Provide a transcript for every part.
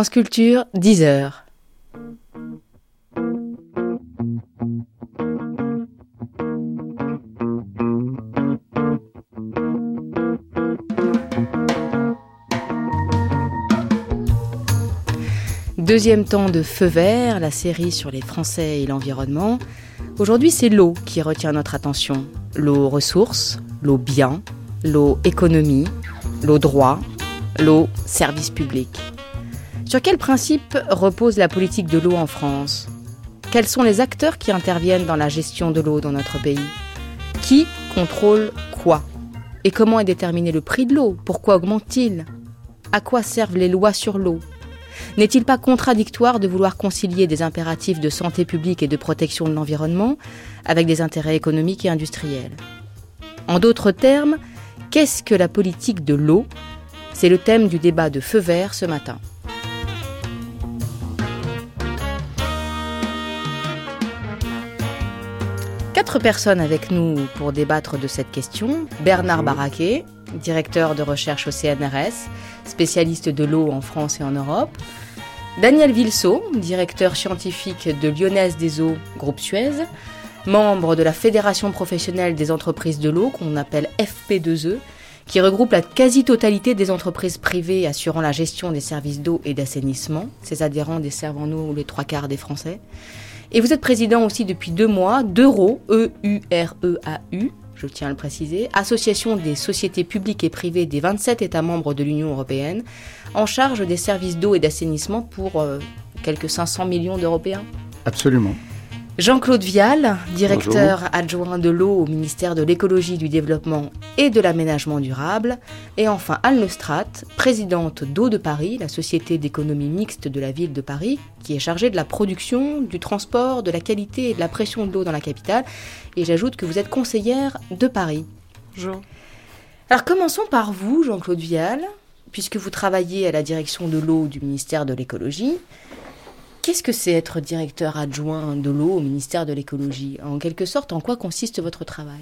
France Culture, 10 heures. Deuxième temps de Feu vert, la série sur les Français et l'environnement. Aujourd'hui, c'est l'eau qui retient notre attention. L'eau ressource, l'eau bien, l'eau économie, l'eau droit, l'eau service public. Sur quel principe repose la politique de l'eau en France? Quels sont les acteurs qui interviennent dans la gestion de l'eau dans notre pays? Qui contrôle quoi? Et comment est déterminé le prix de l'eau? Pourquoi augmente-t-il? À quoi servent les lois sur l'eau? N'est-il pas contradictoire de vouloir concilier des impératifs de santé publique et de protection de l'environnement avec des intérêts économiques et industriels? En d'autres termes, qu'est-ce que la politique de l'eau? C'est le thème du débat de Feu vert ce matin. Quatre personnes avec nous pour débattre de cette question. Bernard Barraquet, directeur de recherche au CNRS, spécialiste de l'eau en France et en Europe. Daniel Vilsault, directeur scientifique de Lyonnaise des Eaux, groupe Suez, membre de la Fédération professionnelle des entreprises de l'eau, qu'on appelle FP2E, qui regroupe la quasi-totalité des entreprises privées assurant la gestion des services d'eau et d'assainissement. Ses adhérents desservent en nous les trois quarts des Français. Et vous êtes président aussi depuis deux mois d'Euro, E-U-R-E-A-U, je tiens à le préciser, Association des sociétés publiques et privées des 27 États membres de l'Union européenne, en charge des services d'eau et d'assainissement pour euh, quelques 500 millions d'Européens. Absolument. Jean-Claude Vial, directeur adjoint de l'eau au ministère de l'écologie, du développement et de l'aménagement durable. Et enfin Anne Lestrat, présidente d'Eau de Paris, la société d'économie mixte de la ville de Paris, qui est chargée de la production, du transport, de la qualité et de la pression de l'eau dans la capitale. Et j'ajoute que vous êtes conseillère de Paris. Bonjour. Alors commençons par vous, Jean-Claude Vial, puisque vous travaillez à la direction de l'eau du ministère de l'écologie. Qu'est-ce que c'est être directeur adjoint de l'eau au ministère de l'écologie? En quelque sorte, en quoi consiste votre travail?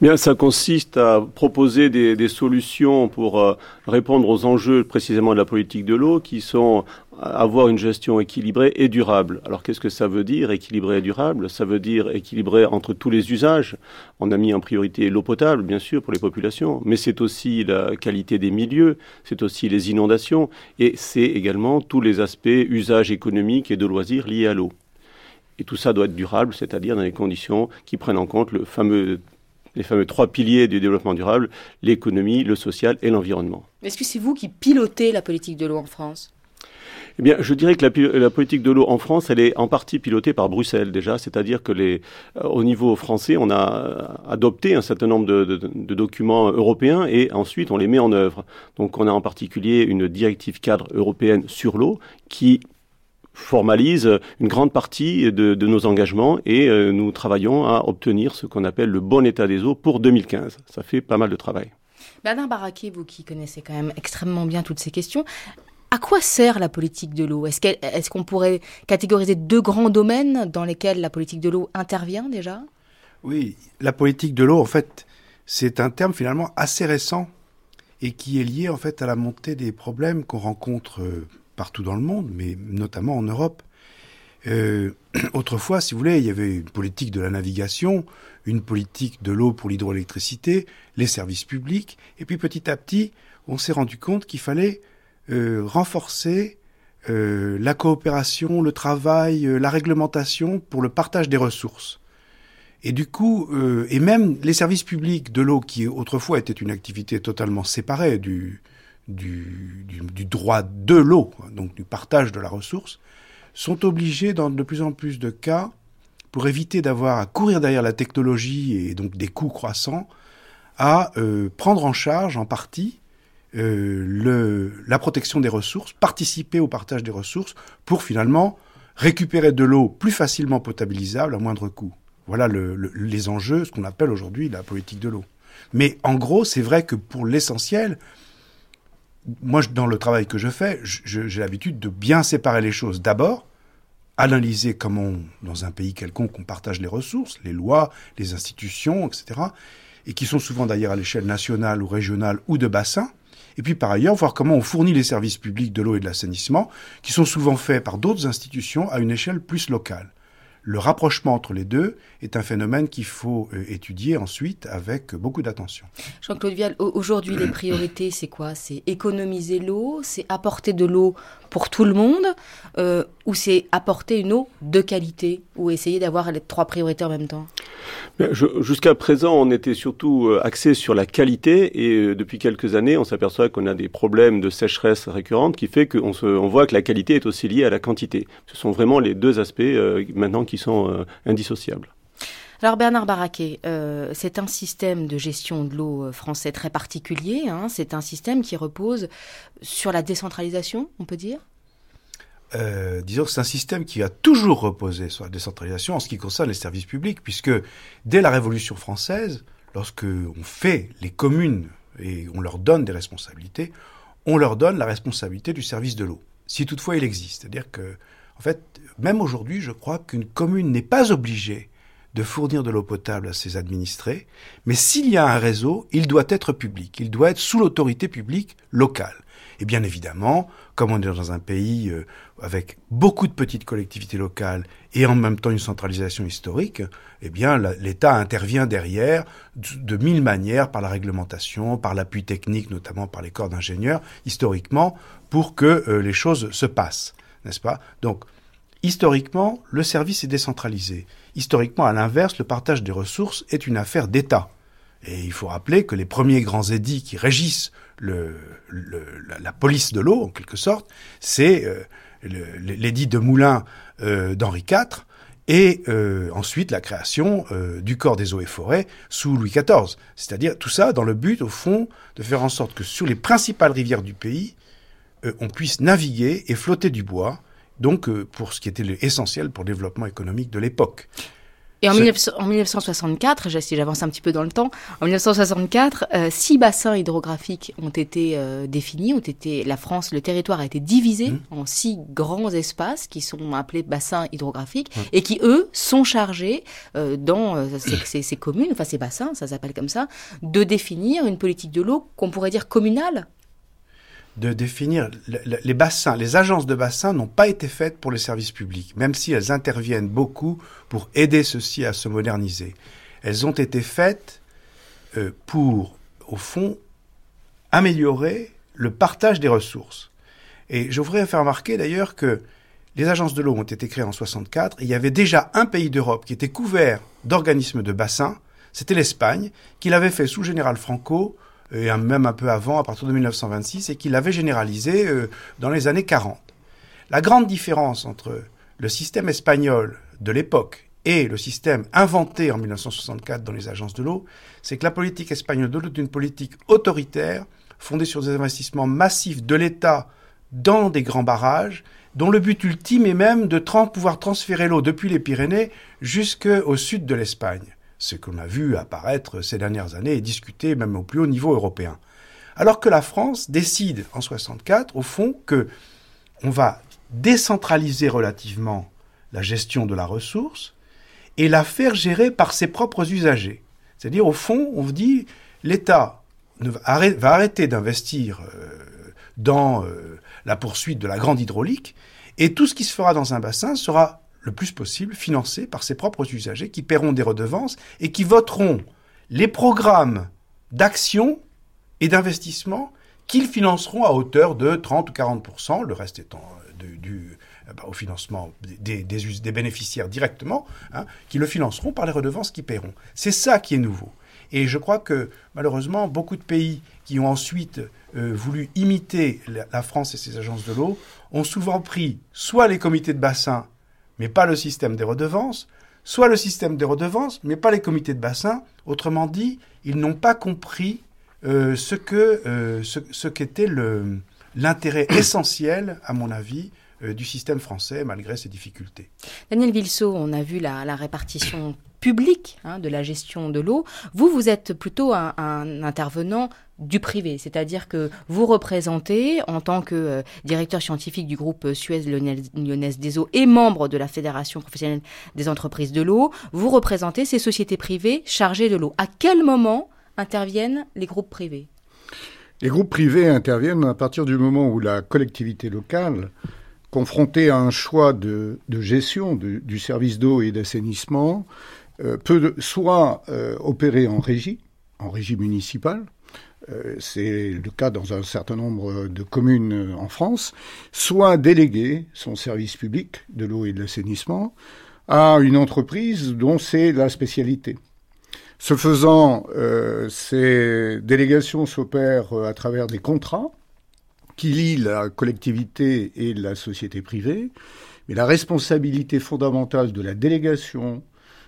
Bien, ça consiste à proposer des, solutions pour euh, répondre aux enjeux précisément de la politique de l'eau, qui sont avoir une gestion équilibrée et durable. Alors qu'est-ce que ça veut dire équilibré et durable? Ça veut dire équilibré entre tous les usages. On a mis en priorité l'eau potable, bien sûr, pour les populations, mais c'est aussi la qualité des milieux, c'est aussi les inondations, et c'est également tous les aspects usages économiques et de loisirs liés à l'eau. Et tout ça doit être durable, c'est-à-dire dans les conditions qui prennent en compte le fameux les fameux trois piliers du développement durable, l'économie, le social et l'environnement. Est-ce que c'est vous qui pilotez la politique de l'eau en France? Eh bien, je dirais que la, politique de l'eau en France, elle est en partie pilotée par Bruxelles déjà, c'est-à-dire que les, euh, au niveau français, on a adopté un certain nombre de, de, documents européens et ensuite on les met en œuvre. Donc, on a en particulier une directive cadre européenne sur l'eau qui formalise une grande partie de, nos engagements et euh, nous travaillons à obtenir ce qu'on appelle le bon état des eaux pour 2015. Ça fait pas mal de travail. Bernard Barraquet, vous qui connaissez quand même extrêmement bien toutes ces questions, à quoi sert la politique de l'eau? Est-ce qu'on pourrait catégoriser deux grands domaines dans lesquels la politique de l'eau intervient déjà? Oui, la politique de l'eau, en fait, c'est un terme finalement assez récent et qui est lié en fait à la montée des problèmes qu'on rencontre euh, partout dans le monde, mais notamment en Europe. Euh, autrefois, si vous voulez, il y avait une politique de la navigation, une politique de l'eau pour l'hydroélectricité, les services publics, et puis petit à petit, on s'est rendu compte qu'il fallait euh, renforcer euh, la coopération, le travail, la réglementation pour le partage des ressources. Et du coup, et même les services publics de l'eau, qui autrefois était une activité totalement séparée du, du, droit de l'eau, donc du partage de la ressource, sont obligés dans de plus en plus de cas, pour éviter d'avoir à courir derrière la technologie et donc des coûts croissants, à euh, prendre en charge en partie euh, le, la protection des ressources, participer au partage des ressources pour finalement récupérer de l'eau plus facilement potabilisable à moindre coût. Voilà le, les enjeux, ce qu'on appelle aujourd'hui la politique de l'eau. Mais en gros, c'est vrai que pour l'essentiel, moi, dans le travail que je fais, j'ai l'habitude de bien séparer les choses. D'abord, analyser comment, dans un pays quelconque, on partage les ressources, les lois, les institutions, etc., et qui sont souvent d'ailleurs à l'échelle nationale ou régionale ou de bassin. Et puis par ailleurs, voir comment on fournit les services publics de l'eau et de l'assainissement, qui sont souvent faits par d'autres institutions à une échelle plus locale le rapprochement entre les deux est un phénomène qu'il faut euh, étudier ensuite avec beaucoup d'attention. Jean-Claude Vial, aujourd'hui les priorités, c'est quoi? C'est économiser l'eau, c'est apporter de l'eau pour tout le monde, euh, ou c'est apporter une eau de qualité, ou essayer d'avoir les trois priorités en même temps? Jusqu'à présent, on était surtout euh, axé sur la qualité et depuis quelques années, on s'aperçoit qu'on a des problèmes de sécheresse récurrente qui fait qu'on on voit que la qualité est aussi liée à la quantité. Ce sont vraiment les deux aspects euh, maintenant qui sont indissociables. Alors Bernard Barraquet, c'est un système de gestion de l'eau français très particulier. Hein. c'est un système qui repose sur la décentralisation, on peut dire? Euh, disons que c'est un système qui a toujours reposé sur la décentralisation en ce qui concerne les services publics, puisque dès la Révolution française, lorsque on fait les communes et on leur donne des responsabilités, on leur donne la responsabilité du service de l'eau, si toutefois il existe. C'est-à-dire que, en fait, même aujourd'hui, je crois qu'une commune n'est pas obligée de fournir de l'eau potable à ses administrés, mais s'il y a un réseau, il doit être public, il doit être sous l'autorité publique locale. Et bien évidemment, comme on est dans un pays euh, avec beaucoup de petites collectivités locales et en même temps une centralisation historique, eh bien l'État intervient derrière de, mille manières par la réglementation, par l'appui technique, notamment par les corps d'ingénieurs, historiquement, pour que euh, les choses se passent, n'est-ce pas? Donc historiquement, le service est décentralisé. Historiquement, à l'inverse, le partage des ressources est une affaire d'État. Et il faut rappeler que les premiers grands édits qui régissent la, police de l'eau, en quelque sorte, c'est euh, l'édit de Moulins euh, d'Henri IV, et euh, ensuite la création du corps des eaux et forêts sous Louis XIV. C'est-à-dire tout ça dans le but, au fond, de faire en sorte que sur les principales rivières du pays, on puisse naviguer et flotter du bois, donc pour ce qui était essentiel pour le développement économique de l'époque. Et en, 1964, si j'avance un petit peu dans le temps, en 1964, euh, six bassins hydrographiques ont été euh, définis, ont été, la France, le territoire a été divisé mmh. en six grands espaces qui sont appelés bassins hydrographiques mmh. et qui, eux, sont chargés euh, dans ces, ces, communes, enfin ces bassins, ça s'appelle comme ça, de définir une politique de l'eau qu'on pourrait dire communale de définir les bassins, les agences de bassins n'ont pas été faites pour les services publics, même si elles interviennent beaucoup pour aider ceux-ci à se moderniser. Elles ont été faites euh, pour, au fond, améliorer le partage des ressources. Et je voudrais faire remarquer d'ailleurs que les agences de l'eau ont été créées en 64 et il y avait déjà un pays d'Europe qui était couvert d'organismes de bassins, c'était l'Espagne, qui l'avait fait sous général Franco et même un peu avant, à partir de 1926, et qu'il avait généralisé euh, dans les années 40. La grande différence entre le système espagnol de l'époque et le système inventé en 1964 dans les agences de l'eau, c'est que la politique espagnole de l'eau est une politique autoritaire, fondée sur des investissements massifs de l'État dans des grands barrages, dont le but ultime est même de pouvoir transférer l'eau depuis les Pyrénées jusqu'au sud de l'Espagne ce qu'on a vu apparaître ces dernières années et discuter même au plus haut niveau européen. Alors que la France décide en 64, au fond, que on va décentraliser relativement la gestion de la ressource et la faire gérer par ses propres usagers. C'est-à-dire, au fond, on dit l'État va arrêter d'investir euh, dans euh, la poursuite de la grande hydraulique et tout ce qui se fera dans un bassin sera le plus possible financé par ses propres usagers qui paieront des redevances et qui voteront les programmes d'action et d'investissement qu'ils financeront à hauteur de 30 ou 40% le reste étant euh, du, euh, bah, au financement des, bénéficiaires directement, hein, qui le financeront par les redevances qu'ils paieront. C'est ça qui est nouveau. Et je crois que malheureusement, beaucoup de pays qui ont ensuite euh, voulu imiter la France et ses agences de l'eau ont souvent pris soit les comités de bassin mais pas le système des redevances, soit le système des redevances, mais pas les comités de bassin. Autrement dit, ils n'ont pas compris euh, euh, ce, qu'était l'intérêt essentiel, à mon avis, du système français, malgré ses difficultés. Daniel Vilsault, on a vu la, la répartition publique hein, de la gestion de l'eau. Vous, vous êtes plutôt un, intervenant du privé, c'est-à-dire que vous représentez, en tant que euh, directeur scientifique du groupe Suez Lyonnaise des eaux et membre de la Fédération professionnelle des entreprises de l'eau, vous représentez ces sociétés privées chargées de l'eau. À quel moment interviennent les groupes privés? Les groupes privés interviennent à partir du moment où la collectivité locale, confrontée à un choix de, gestion du service d'eau et d'assainissement, euh, peut soit euh, opérer en régie, en régie municipale, euh, c'est le cas dans un certain nombre de communes en France, soit déléguer son service public de l'eau et de l'assainissement à une entreprise dont c'est la spécialité. Ce faisant, ces délégations s'opèrent à travers des contrats qui lient la collectivité et la société privée, mais la responsabilité fondamentale de la délégation,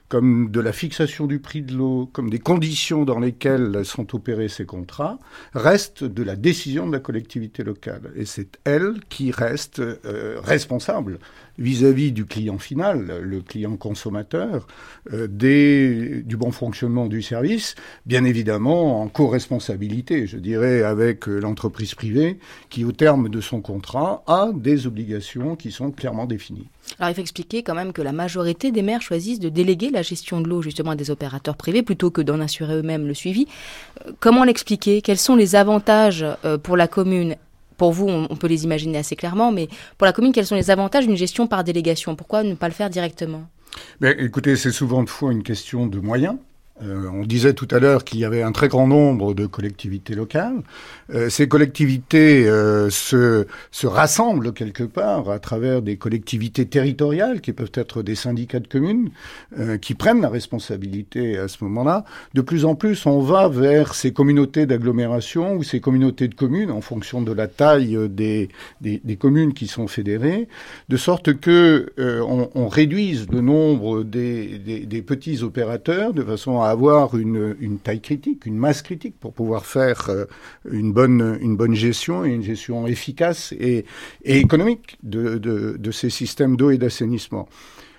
comme de la fixation du prix de l'eau, comme des conditions dans lesquelles sont opérés ces contrats, reste de la décision de la collectivité locale. Et c'est elle qui reste euh, responsable vis-à-vis du client final, le client consommateur, euh, du bon fonctionnement du service, bien évidemment en co-responsabilité, je dirais, avec euh, l'entreprise privée qui, au terme de son contrat, a des obligations qui sont clairement définies. Alors il faut expliquer quand même que la majorité des maires choisissent de déléguer la gestion de l'eau justement à des opérateurs privés plutôt que d'en assurer eux-mêmes le suivi. Euh, comment l'expliquer? Quels sont les avantages pour la commune pour vous, on, peut les imaginer assez clairement, mais pour la commune, quels sont les avantages d'une gestion par délégation? Pourquoi ne pas le faire directement? Mais écoutez, c'est souvent une question de moyens. Euh, on disait tout à l'heure qu'il y avait un très grand nombre de collectivités locales. Euh, ces collectivités euh, se, se rassemblent quelque part à travers des collectivités territoriales qui peuvent être des syndicats de communes qui prennent la responsabilité à ce moment-là. De plus en plus, on va vers ces communautés d'agglomération ou ces communautés de communes en fonction de la taille des communes qui sont fédérées, de sorte que on, on, réduise le nombre des, des, petits opérateurs de façon à avoir une, une, taille critique, une masse critique pour pouvoir faire euh, une, bonne, une bonne gestion et une gestion efficace et, économique de, de, de ces systèmes d'eau et d'assainissement.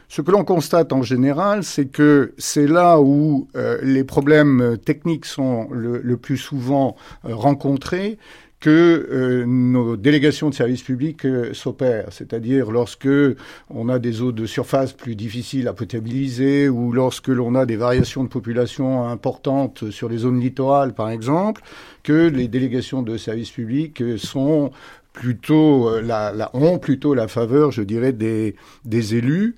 Ce que l'on constate en général, c'est que c'est là où euh, les problèmes techniques sont le, le plus souvent euh, rencontrés, que euh, nos délégations de services publics euh, s'opèrent, c'est-à-dire lorsque on a des eaux de surface plus difficiles à potabiliser ou lorsque l'on a des variations de population importantes sur les zones littorales, par exemple, que les délégations de services publics sont plutôt euh, la, la, ont plutôt la faveur, je dirais, des, des élus.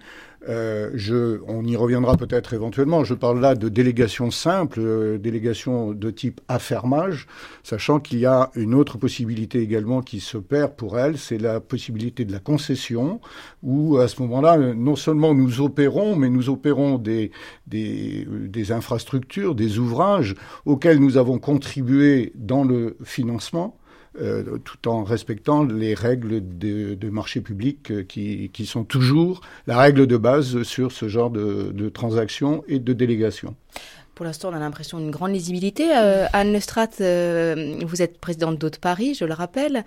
Euh, je, on y reviendra peut-être éventuellement. Je parle là de délégation simple, euh, délégation de type affermage, sachant qu'il y a une autre possibilité également qui s'opère pour elle, c'est la possibilité de la concession, où à ce moment-là, non seulement nous opérons, mais nous opérons des, des, des infrastructures, des ouvrages auxquels nous avons contribué dans le financement euh, tout en respectant les règles de, de marché public euh, qui, qui, sont toujours la règle de base sur ce genre de, transactions et de délégations. Pour l'instant, on a l'impression d'une grande lisibilité. Euh, Anne Lestrat, vous êtes présidente de Paris, je le rappelle.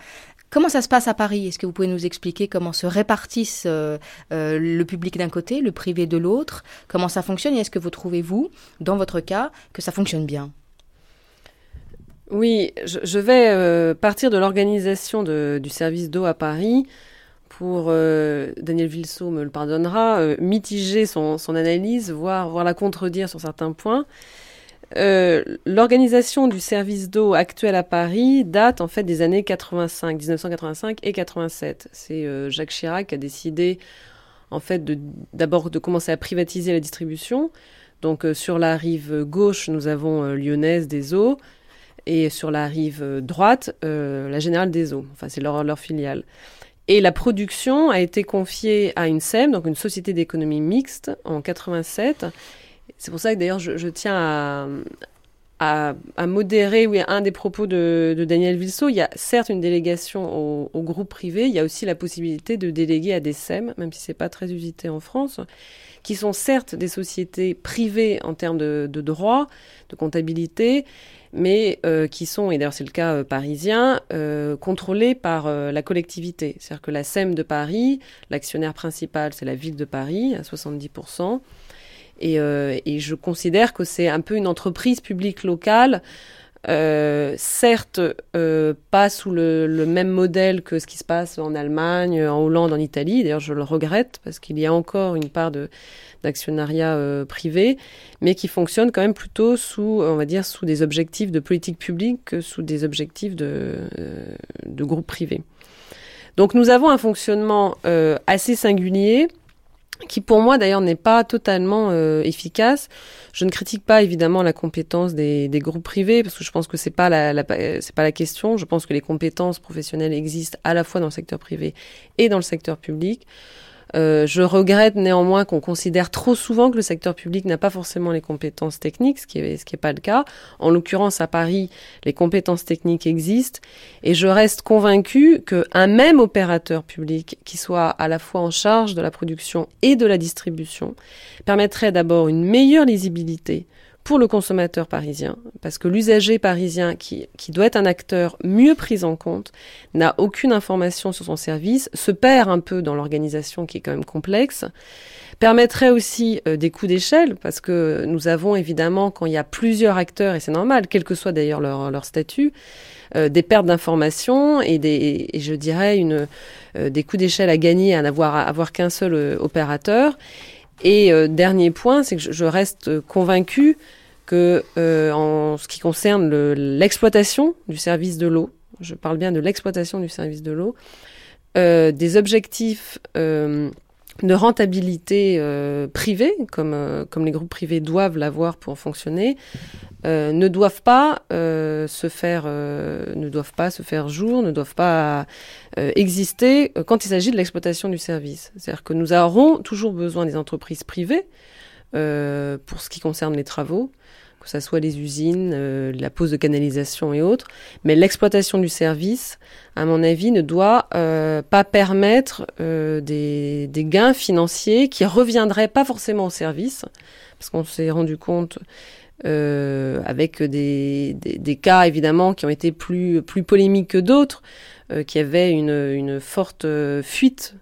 Comment ça se passe à Paris? Est-ce que vous pouvez nous expliquer comment se répartissent le public d'un côté, le privé de l'autre? Comment ça fonctionne? Et est-ce que vous trouvez, vous, dans votre cas, que ça fonctionne bien? Oui, je, vais euh, partir de l'organisation du service d'eau à Paris pour, euh, Daniel Vilsault me le pardonnera, euh, mitiger son, analyse, voire, voire la contredire sur certains points. L'organisation du service d'eau actuel à Paris date en fait des années 85, 1985 et 87. C'est Jacques Chirac qui a décidé en fait d'abord de, commencer à privatiser la distribution. Donc sur la rive gauche, nous avons Lyonnaise des eaux, et sur la rive euh, droite, euh, la Générale des Eaux. Enfin, c'est leur, filiale. Et la production a été confiée à une SEM, donc une société d'économie mixte, en 87. C'est pour ça que d'ailleurs je, tiens à, modérer un des propos de, Daniel Vilsault. Il y a certes une délégation au, groupe privé, il y a aussi la possibilité de déléguer à des SEM, même si c'est pas très usité en France, qui sont certes des sociétés privées en termes de, de droit, de comptabilité, mais euh, qui sont, et d'ailleurs c'est le cas euh, parisien, euh, contrôlés par la collectivité. C'est-à-dire que la SEM de Paris, l'actionnaire principal, c'est la ville de Paris à 70%. Et, et je considère que c'est un peu une entreprise publique locale euh, certes, euh, pas sous le, même modèle que ce qui se passe en Allemagne, en Hollande, en Italie. D'ailleurs, je le regrette parce qu'il y a encore une part d'actionnariat euh, privé, mais qui fonctionne quand même plutôt sous, on va dire, sous des objectifs de politique publique que sous des objectifs de, de groupe privé. Donc, nous avons un fonctionnement assez singulier qui pour moi d'ailleurs n'est pas totalement euh, efficace. Je ne critique pas évidemment la compétence des, groupes privés parce que je pense que c'est pas la, la c'est pas la question. Je pense que les compétences professionnelles existent à la fois dans le secteur privé et dans le secteur public. Euh, je regrette néanmoins qu'on considère trop souvent que le secteur public n'a pas forcément les compétences techniques, ce qui est, ce qui est pas le cas. En l'occurrence, à Paris, les compétences techniques existent et je reste convaincu qu'un même opérateur public qui soit à la fois en charge de la production et de la distribution permettrait d'abord une meilleure lisibilité pour le consommateur parisien, parce que l'usager parisien, qui, doit être un acteur mieux pris en compte, n'a aucune information sur son service, se perd un peu dans l'organisation qui est quand même complexe, permettrait aussi euh, des coûts d'échelle, parce que nous avons évidemment, quand il y a plusieurs acteurs, et c'est normal, quel que soit d'ailleurs leur, leur statut, euh, des pertes d'informations et, des, et je dirais une, euh, des coûts d'échelle à gagner à n'avoir avoir qu'un seul opérateur. Et euh, dernier point, c'est que je, reste convaincu que euh, en ce qui concerne l'exploitation du service de l'eau, je parle bien de l'exploitation du service de l'eau, euh, des objectifs de rentabilité euh, privée, comme, euh, comme les groupes privés doivent l'avoir pour fonctionner, euh, ne doivent pas se faire ne doivent pas se faire jour, ne doivent pas exister quand il s'agit de l'exploitation du service. C'est-à-dire que nous aurons toujours besoin des entreprises privées pour ce qui concerne les travaux, que ce soit les usines, euh, la pose de canalisation et autres. Mais l'exploitation du service, à mon avis, ne doit euh, pas permettre euh, des, gains financiers qui reviendraient pas forcément au service, parce qu'on s'est rendu compte avec des, cas évidemment qui ont été plus, polémiques que d'autres, qui avaient une, une forte fuite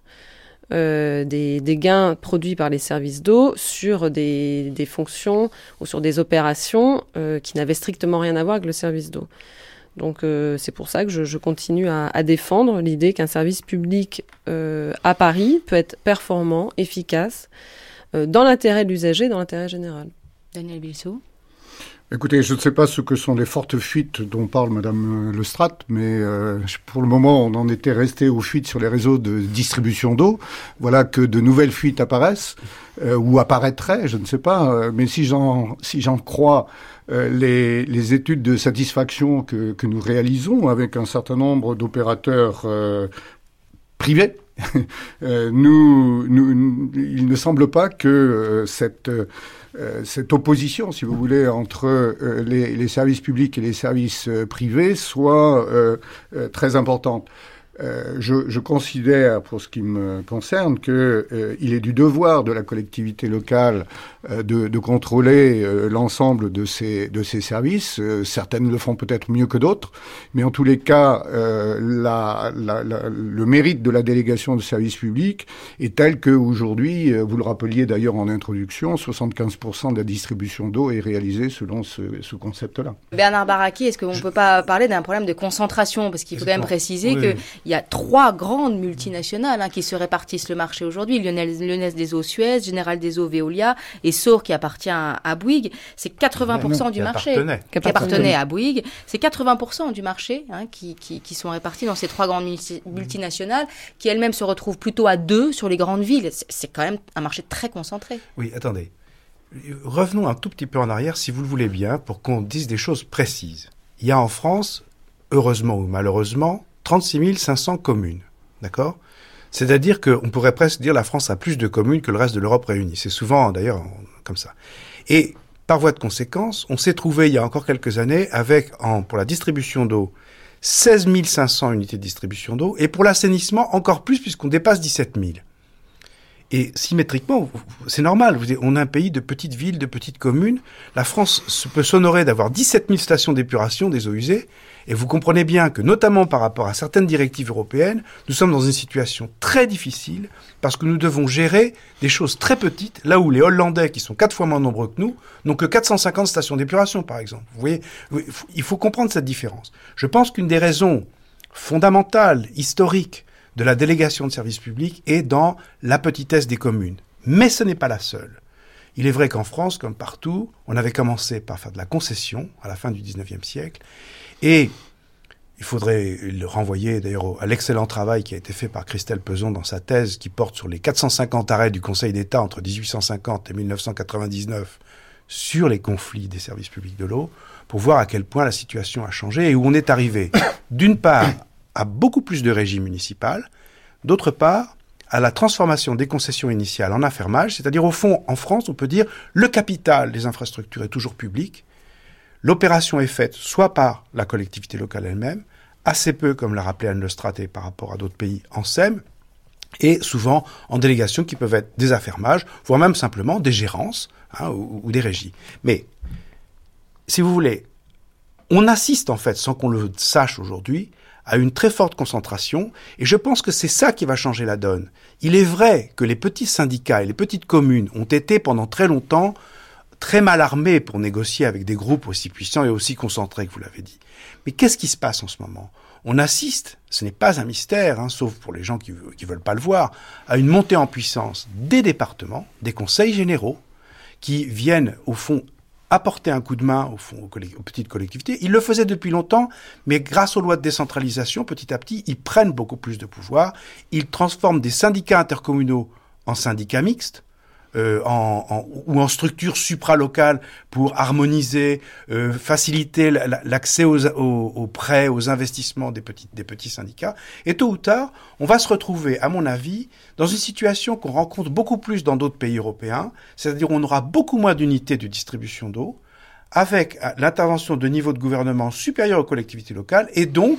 euh, des, gains produits par les services d'eau sur des, fonctions ou sur des opérations euh, qui n'avaient strictement rien à voir avec le service d'eau. Donc euh, c'est pour ça que je, continue à, défendre l'idée qu'un service public à Paris peut être performant, efficace, dans l'intérêt de l'usager, dans l'intérêt général. Daniel Bilsou Écoutez, je ne sais pas ce que sont les fortes fuites dont parle Madame Lestrade, mais euh, pour le moment, on en était resté aux fuites sur les réseaux de distribution d'eau. Voilà que de nouvelles fuites apparaissent euh, ou apparaîtraient, je ne sais pas. Euh, mais si j'en si j'en crois euh, les, les, études de satisfaction que, que, nous réalisons avec un certain nombre d'opérateurs euh, privés, nous, nous, il ne semble pas que cette euh, cette opposition, si vous voulez, entre euh, les, les, services publics et les services euh, privés soit très importante. Euh, je, je, considère, pour ce qui me concerne, qu'il euh, est du devoir de la collectivité locale euh, de, de, contrôler euh, l'ensemble de ces, de ces services. Certaines le font peut-être mieux que d'autres, mais en tous les cas, la, la, la, le mérite de la délégation de services publics est tel qu'aujourd'hui, vous le rappeliez d'ailleurs en introduction, 75% de la distribution d'eau est réalisée selon ce, ce concept-là. Bernard Baraki, est-ce qu'on ne peut pas parler d'un problème de concentration? Parce qu'il faut quand même préciser oui. que il y a trois grandes multinationales hein, qui se répartissent le marché aujourd'hui. Lyonnaise des Eaux Suez, Général des Eaux Veolia et Saur qui appartient à Bouygues. C'est 80% non, du marché. Appartenait. Qui appartenait à Bouygues. C'est 80% du marché hein, qui, qui, qui, sont répartis dans ces trois grandes multinationales qui elles-mêmes se retrouvent plutôt à deux sur les grandes villes. C'est quand même un marché très concentré. Oui, attendez. Revenons un tout petit peu en arrière, si vous le voulez bien, pour qu'on dise des choses précises. Il y a en France, heureusement ou malheureusement, 36 500 communes. D'accord? C'est-à-dire qu'on pourrait presque dire la France a plus de communes que le reste de l'Europe réunie. C'est souvent d'ailleurs comme ça. Et par voie de conséquence, on s'est trouvé il y a encore quelques années avec, pour la distribution d'eau, 16 500 unités de distribution d'eau et pour l'assainissement encore plus puisqu'on dépasse 17 000. Et symétriquement, c'est normal. On a un pays de petites villes, de petites communes. La France peut s'honorer d'avoir 17 000 stations d'épuration des eaux usées. Et vous comprenez bien que, notamment par rapport à certaines directives européennes, nous sommes dans une situation très difficile parce que nous devons gérer des choses très petites, là où les Hollandais, qui sont quatre fois moins nombreux que nous, n'ont que 450 stations d'épuration, par exemple. Vous voyez, il faut comprendre cette différence. Je pense qu'une des raisons fondamentales, historiques, de la délégation de services publics est dans la petitesse des communes. Mais ce n'est pas la seule. Il est vrai qu'en France, comme partout, on avait commencé par faire de la concession à la fin du XIXe siècle. Et il faudrait le renvoyer d'ailleurs à l'excellent travail qui a été fait par Christelle Peson dans sa thèse qui porte sur les 450 arrêts du Conseil d'État entre 1850 et 1999 sur les conflits des services publics de l'eau pour voir à quel point la situation a changé et où on est arrivé d'une part à beaucoup plus de régies municipales, d'autre part, à la transformation des concessions initiales en affermage, c'est-à-dire au fond, en France, on peut dire le capital des infrastructures est toujours public, l'opération est faite soit par la collectivité locale elle-même, assez peu, comme l'a rappelé Anne Lestraté par rapport à d'autres pays, en SEM, et souvent en délégations qui peuvent être des affermages, voire même simplement des gérances hein, ou, ou des régies. Mais, si vous voulez, on assiste en fait, sans qu'on le sache aujourd'hui, à une très forte concentration, et je pense que c'est ça qui va changer la donne. Il est vrai que les petits syndicats et les petites communes ont été pendant très longtemps très mal armés pour négocier avec des groupes aussi puissants et aussi concentrés que vous l'avez dit. Mais qu'est-ce qui se passe en ce moment? On assiste, ce n'est pas un mystère, hein, sauf pour les gens qui ne veulent pas le voir, à une montée en puissance des départements, des conseils généraux, qui viennent au fond apporter un coup de main au fond, aux, petites collectivités. Ils le faisaient depuis longtemps, mais grâce aux lois de décentralisation, petit à petit, ils prennent beaucoup plus de pouvoir. Ils transforment des syndicats intercommunaux en syndicats mixtes. Euh, en, en, ou en structure supralocale pour harmoniser, euh, faciliter l'accès aux, aux, aux, prêts, aux investissements des petits, des petits syndicats. Et tôt ou tard, on va se retrouver, à mon avis, dans une situation qu'on rencontre beaucoup plus dans d'autres pays européens, c'est-à-dire on aura beaucoup moins d'unités de distribution d'eau, avec euh, l'intervention de niveaux de gouvernement supérieurs aux collectivités locales, et donc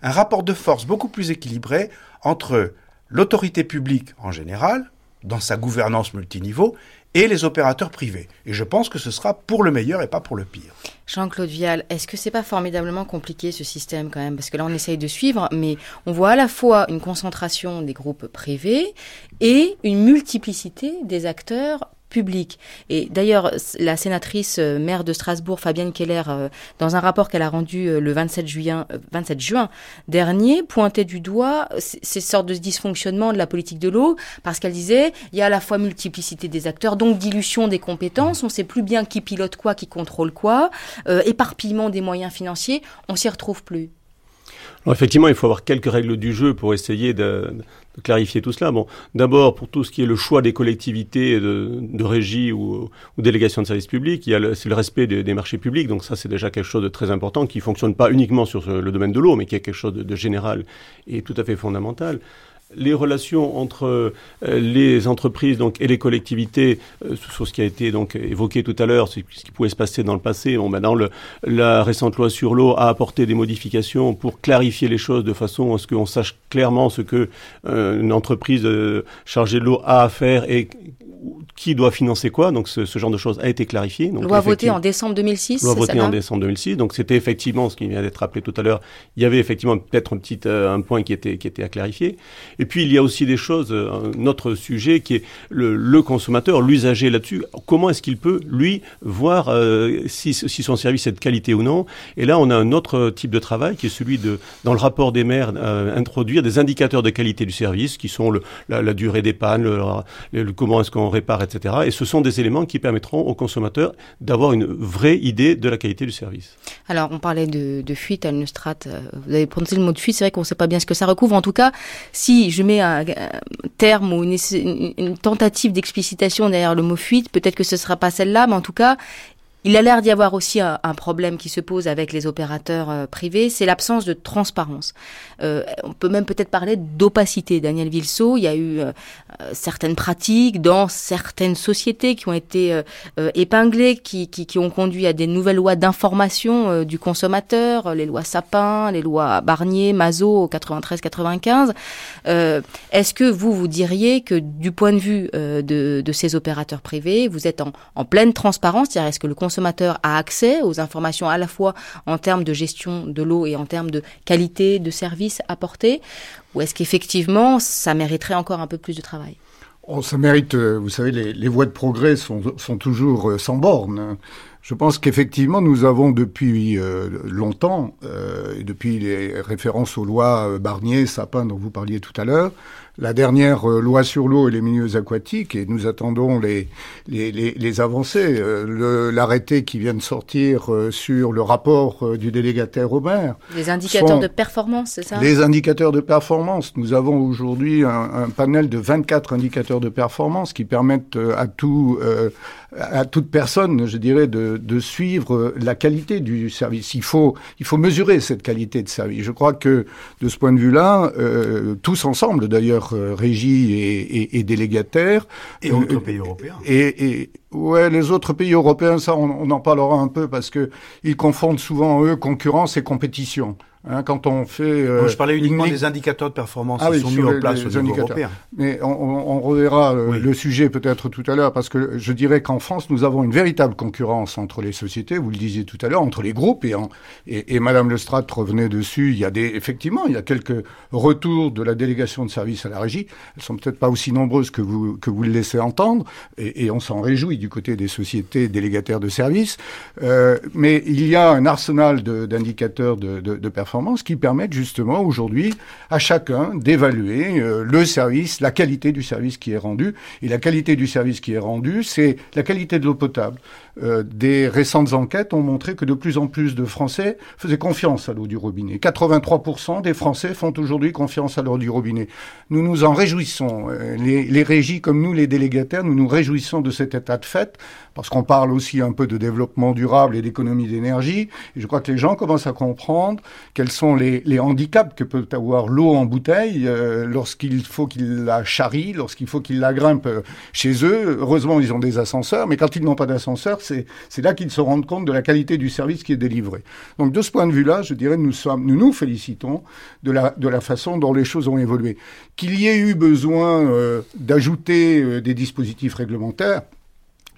un rapport de force beaucoup plus équilibré entre l'autorité publique en général, dans sa gouvernance multiniveau et les opérateurs privés. Et je pense que ce sera pour le meilleur et pas pour le pire. Jean-Claude Vial, est-ce que c'est pas formidablement compliqué ce système quand même? Parce que là, on essaye de suivre, mais on voit à la fois une concentration des groupes privés et une multiplicité des acteurs public. Et d'ailleurs, la sénatrice euh, maire de Strasbourg, Fabienne Keller, euh, dans un rapport qu'elle a rendu euh, le 27 juin, 27 juin dernier, pointait du doigt ces sortes de dysfonctionnements de la politique de l'eau, parce qu'elle disait, il y a à la fois multiplicité des acteurs, donc dilution des compétences, on sait plus bien qui pilote quoi, qui contrôle quoi, éparpillement des moyens financiers, on s'y retrouve plus. Effectivement, il faut avoir quelques règles du jeu pour essayer de, clarifier tout cela. Bon, d'abord pour tout ce qui est le choix des collectivités de, régie ou, délégation de services publics, il y a le, c'est le respect des, marchés publics. Donc ça, c'est déjà quelque chose de très important qui fonctionne pas uniquement sur le domaine de l'eau, mais qui est quelque chose de général et tout à fait fondamental les relations entre euh, les entreprises donc, et les collectivités, euh, sur ce qui a été donc évoqué tout à l'heure, ce qui pouvait se passer dans le passé. Bon, maintenant, le, la récente loi sur l'eau a apporté des modifications pour clarifier les choses de façon à ce qu'on sache clairement ce que euh, une entreprise euh, chargée de l'eau a à faire et qui doit financer quoi. Donc ce, ce, genre de choses a été clarifié. Donc, loi votée en décembre 2006. Loi votée en décembre 2006. Donc c'était effectivement ce qui vient d'être rappelé tout à l'heure. Il y avait effectivement peut-être un petit euh, un point qui était qui était à clarifier. Et puis il y a aussi des choses, euh, un autre sujet qui est le, le consommateur, l'usager là-dessus. Comment est-ce qu'il peut lui voir euh, si, si son service est de qualité ou non? Et là on a un autre type de travail qui est celui de dans le rapport des maires introduire des indicateurs de qualité du service qui sont le, la, la durée des pannes, le, le comment est-ce qu'on répare, etc. Et ce sont des éléments qui permettront aux consommateurs d'avoir une vraie idée de la qualité du service. Alors, on parlait de, fuite à Neustrat. Vous avez prononcé le mot de fuite, c'est vrai qu'on ne sait pas bien ce que ça recouvre. En tout cas, si je mets un, terme ou une, une, une tentative d'explicitation derrière le mot fuite, peut-être que ce ne sera pas celle-là, mais en tout cas, Il a l'air d'y avoir aussi un, problème qui se pose avec les opérateurs euh, privés, c'est l'absence de transparence. Euh, on peut même peut-être parler d'opacité. Daniel Vilso, il y a eu euh, certaines pratiques dans certaines sociétés qui ont été épinglées, qui, ont conduit à des nouvelles lois d'information du consommateur, les lois Sapin, les lois Barnier, Mazot, 93-95. Est-ce que vous, vous diriez que du point de vue de, ces opérateurs privés, vous êtes en, pleine transparence, consommateur a accès aux informations à la fois en termes de gestion de l'eau et en termes de qualité de service apporté Ou est-ce qu'effectivement, ça mériterait encore un peu plus de travail? Oh, Ça mérite, euh, vous savez, les, voies de progrès sont, toujours euh, sans bornes. Je pense qu'effectivement, nous avons depuis euh, longtemps, depuis les références aux lois Barnier, Sapin dont vous parliez tout à l'heure, la dernière euh, loi sur l'eau et les milieux aquatiques et nous attendons les, les, les, les avancées. Euh, l'arrêté qui vient de sortir euh, sur le rapport du délégataire Robert. Les indicateurs de performance, c'est ça? Les indicateurs de performance. Nous avons aujourd'hui un, un, panel de 24 indicateurs de performance qui permettent à tout à toute personne, je dirais, de, de, suivre la qualité du service. Il faut, il faut mesurer cette qualité de service. Je crois que de ce point de vue-là, euh, tous ensemble, d'ailleurs, euh, régie et, et, et délégataires, et autres pays européens. Et, et, ouais, les autres pays européens, ça, on, on en parlera un peu parce que ils confondent souvent eux concurrence et compétition. Hein, quand on fait. Euh, je parlais uniquement des indicateurs de performance ah qui sont mis en place au niveau européen. Mais on, on, reverra euh, le sujet peut-être tout à l'heure, parce que je dirais qu'en France, nous avons une véritable concurrence entre les sociétés, vous le disiez tout à l'heure, entre les groupes, et, en, et, et Madame Lestrade revenait dessus. Il y a des, effectivement, il y a quelques retours de la délégation de services à la régie. Elles sont peut-être pas aussi nombreuses que vous, que vous le laissez entendre, et, et on s'en réjouit du côté des sociétés délégataires de services. Euh, mais il y a un arsenal d'indicateurs de, de, de performance qui permettent justement aujourd'hui à chacun d'évaluer euh, le service, la qualité du service qui est rendu. Et la qualité du service qui est rendu, c'est la qualité de l'eau potable. Euh, des récentes enquêtes ont montré que de plus en plus de Français faisaient confiance à l'eau du robinet. 83% des Français font aujourd'hui confiance à l'eau du robinet. Nous nous en réjouissons. Euh, les, les régies comme nous, les délégataires, nous nous réjouissons de cet état de fait parce qu'on parle aussi un peu de développement durable et d'économie d'énergie. Et je crois que les gens commencent à comprendre quels sont les, handicaps que peut avoir l'eau en bouteille euh, lorsqu'il faut qu'ils la charrient, lorsqu'il faut qu'ils la grimpent euh, chez eux. Heureusement, ils ont des ascenseurs, mais quand ils n'ont pas d'ascenseur, c'est là qu'ils se rendent compte de la qualité du service qui est délivré. Donc de ce point de vue-là, je dirais, nous, nous nous félicitons de la, de la façon dont les choses ont évolué. Qu'il y ait eu besoin euh, d'ajouter des dispositifs réglementaires,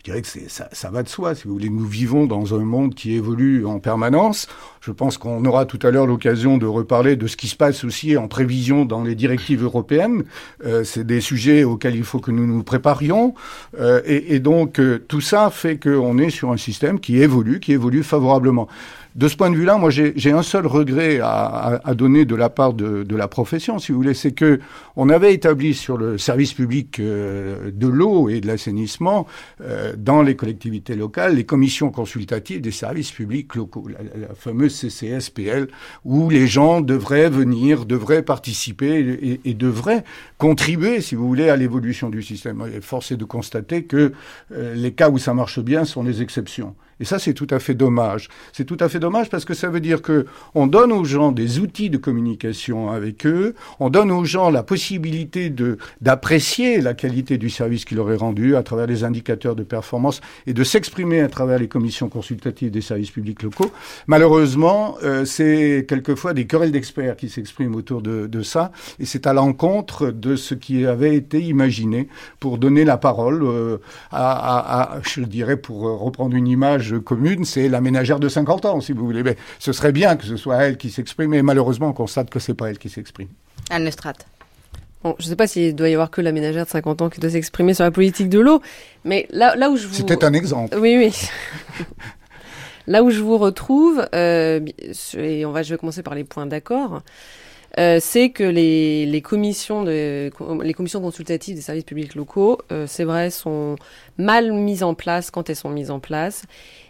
je dirais que ça, va de soi. Si vous voulez, nous vivons dans un monde qui évolue en permanence. Je pense qu'on aura tout à l'heure l'occasion de reparler de ce qui se passe aussi en prévision dans les directives européennes. Euh, c'est des sujets auxquels il faut que nous nous préparions. Euh, et, et, donc, euh, tout ça fait qu'on est sur un système qui évolue, qui évolue favorablement. De ce point de vue-là, moi, j'ai un seul regret à, donner de la part de, la profession, si vous voulez, c'est que on avait établi sur le service public euh, de l'eau et de l'assainissement euh, dans les collectivités locales les commissions consultatives des services publics locaux, la, fameuse CCSPL, où les gens devraient venir, devraient participer et, et devraient contribuer, si vous voulez, à l'évolution du système. Et force est de constater que euh, les cas où ça marche bien sont les exceptions. Et ça, c'est tout à fait dommage. C'est tout à fait dommage parce que ça veut dire que on donne aux gens des outils de communication avec eux, on donne aux gens la possibilité de d'apprécier la qualité du service qui leur est rendu à travers les indicateurs de performance et de s'exprimer à travers les commissions consultatives des services publics locaux. Malheureusement, euh, c'est quelquefois des querelles d'experts qui s'expriment autour de, de ça, et c'est à l'encontre de ce qui avait été imaginé pour donner la parole euh, à, à, à, je dirais, pour reprendre une image commune, c'est la ménagère de 50 ans, si vous voulez. Mais ce serait bien que ce soit elle qui s'exprime, mais malheureusement, on constate que c'est pas elle qui s'exprime. Anne Lestrade. Bon, je ne sais pas s'il doit y avoir que la ménagère de 50 ans qui doit s'exprimer sur la politique de l'eau, mais là, là où je vous... C'était un exemple. Oui, oui. là où je vous retrouve, euh, et on va, je vais commencer par les points d'accord, euh, c'est que les, les, commissions de, les commissions consultatives des services publics locaux, euh, c'est vrai, sont mal mises en place quand elles sont mises en place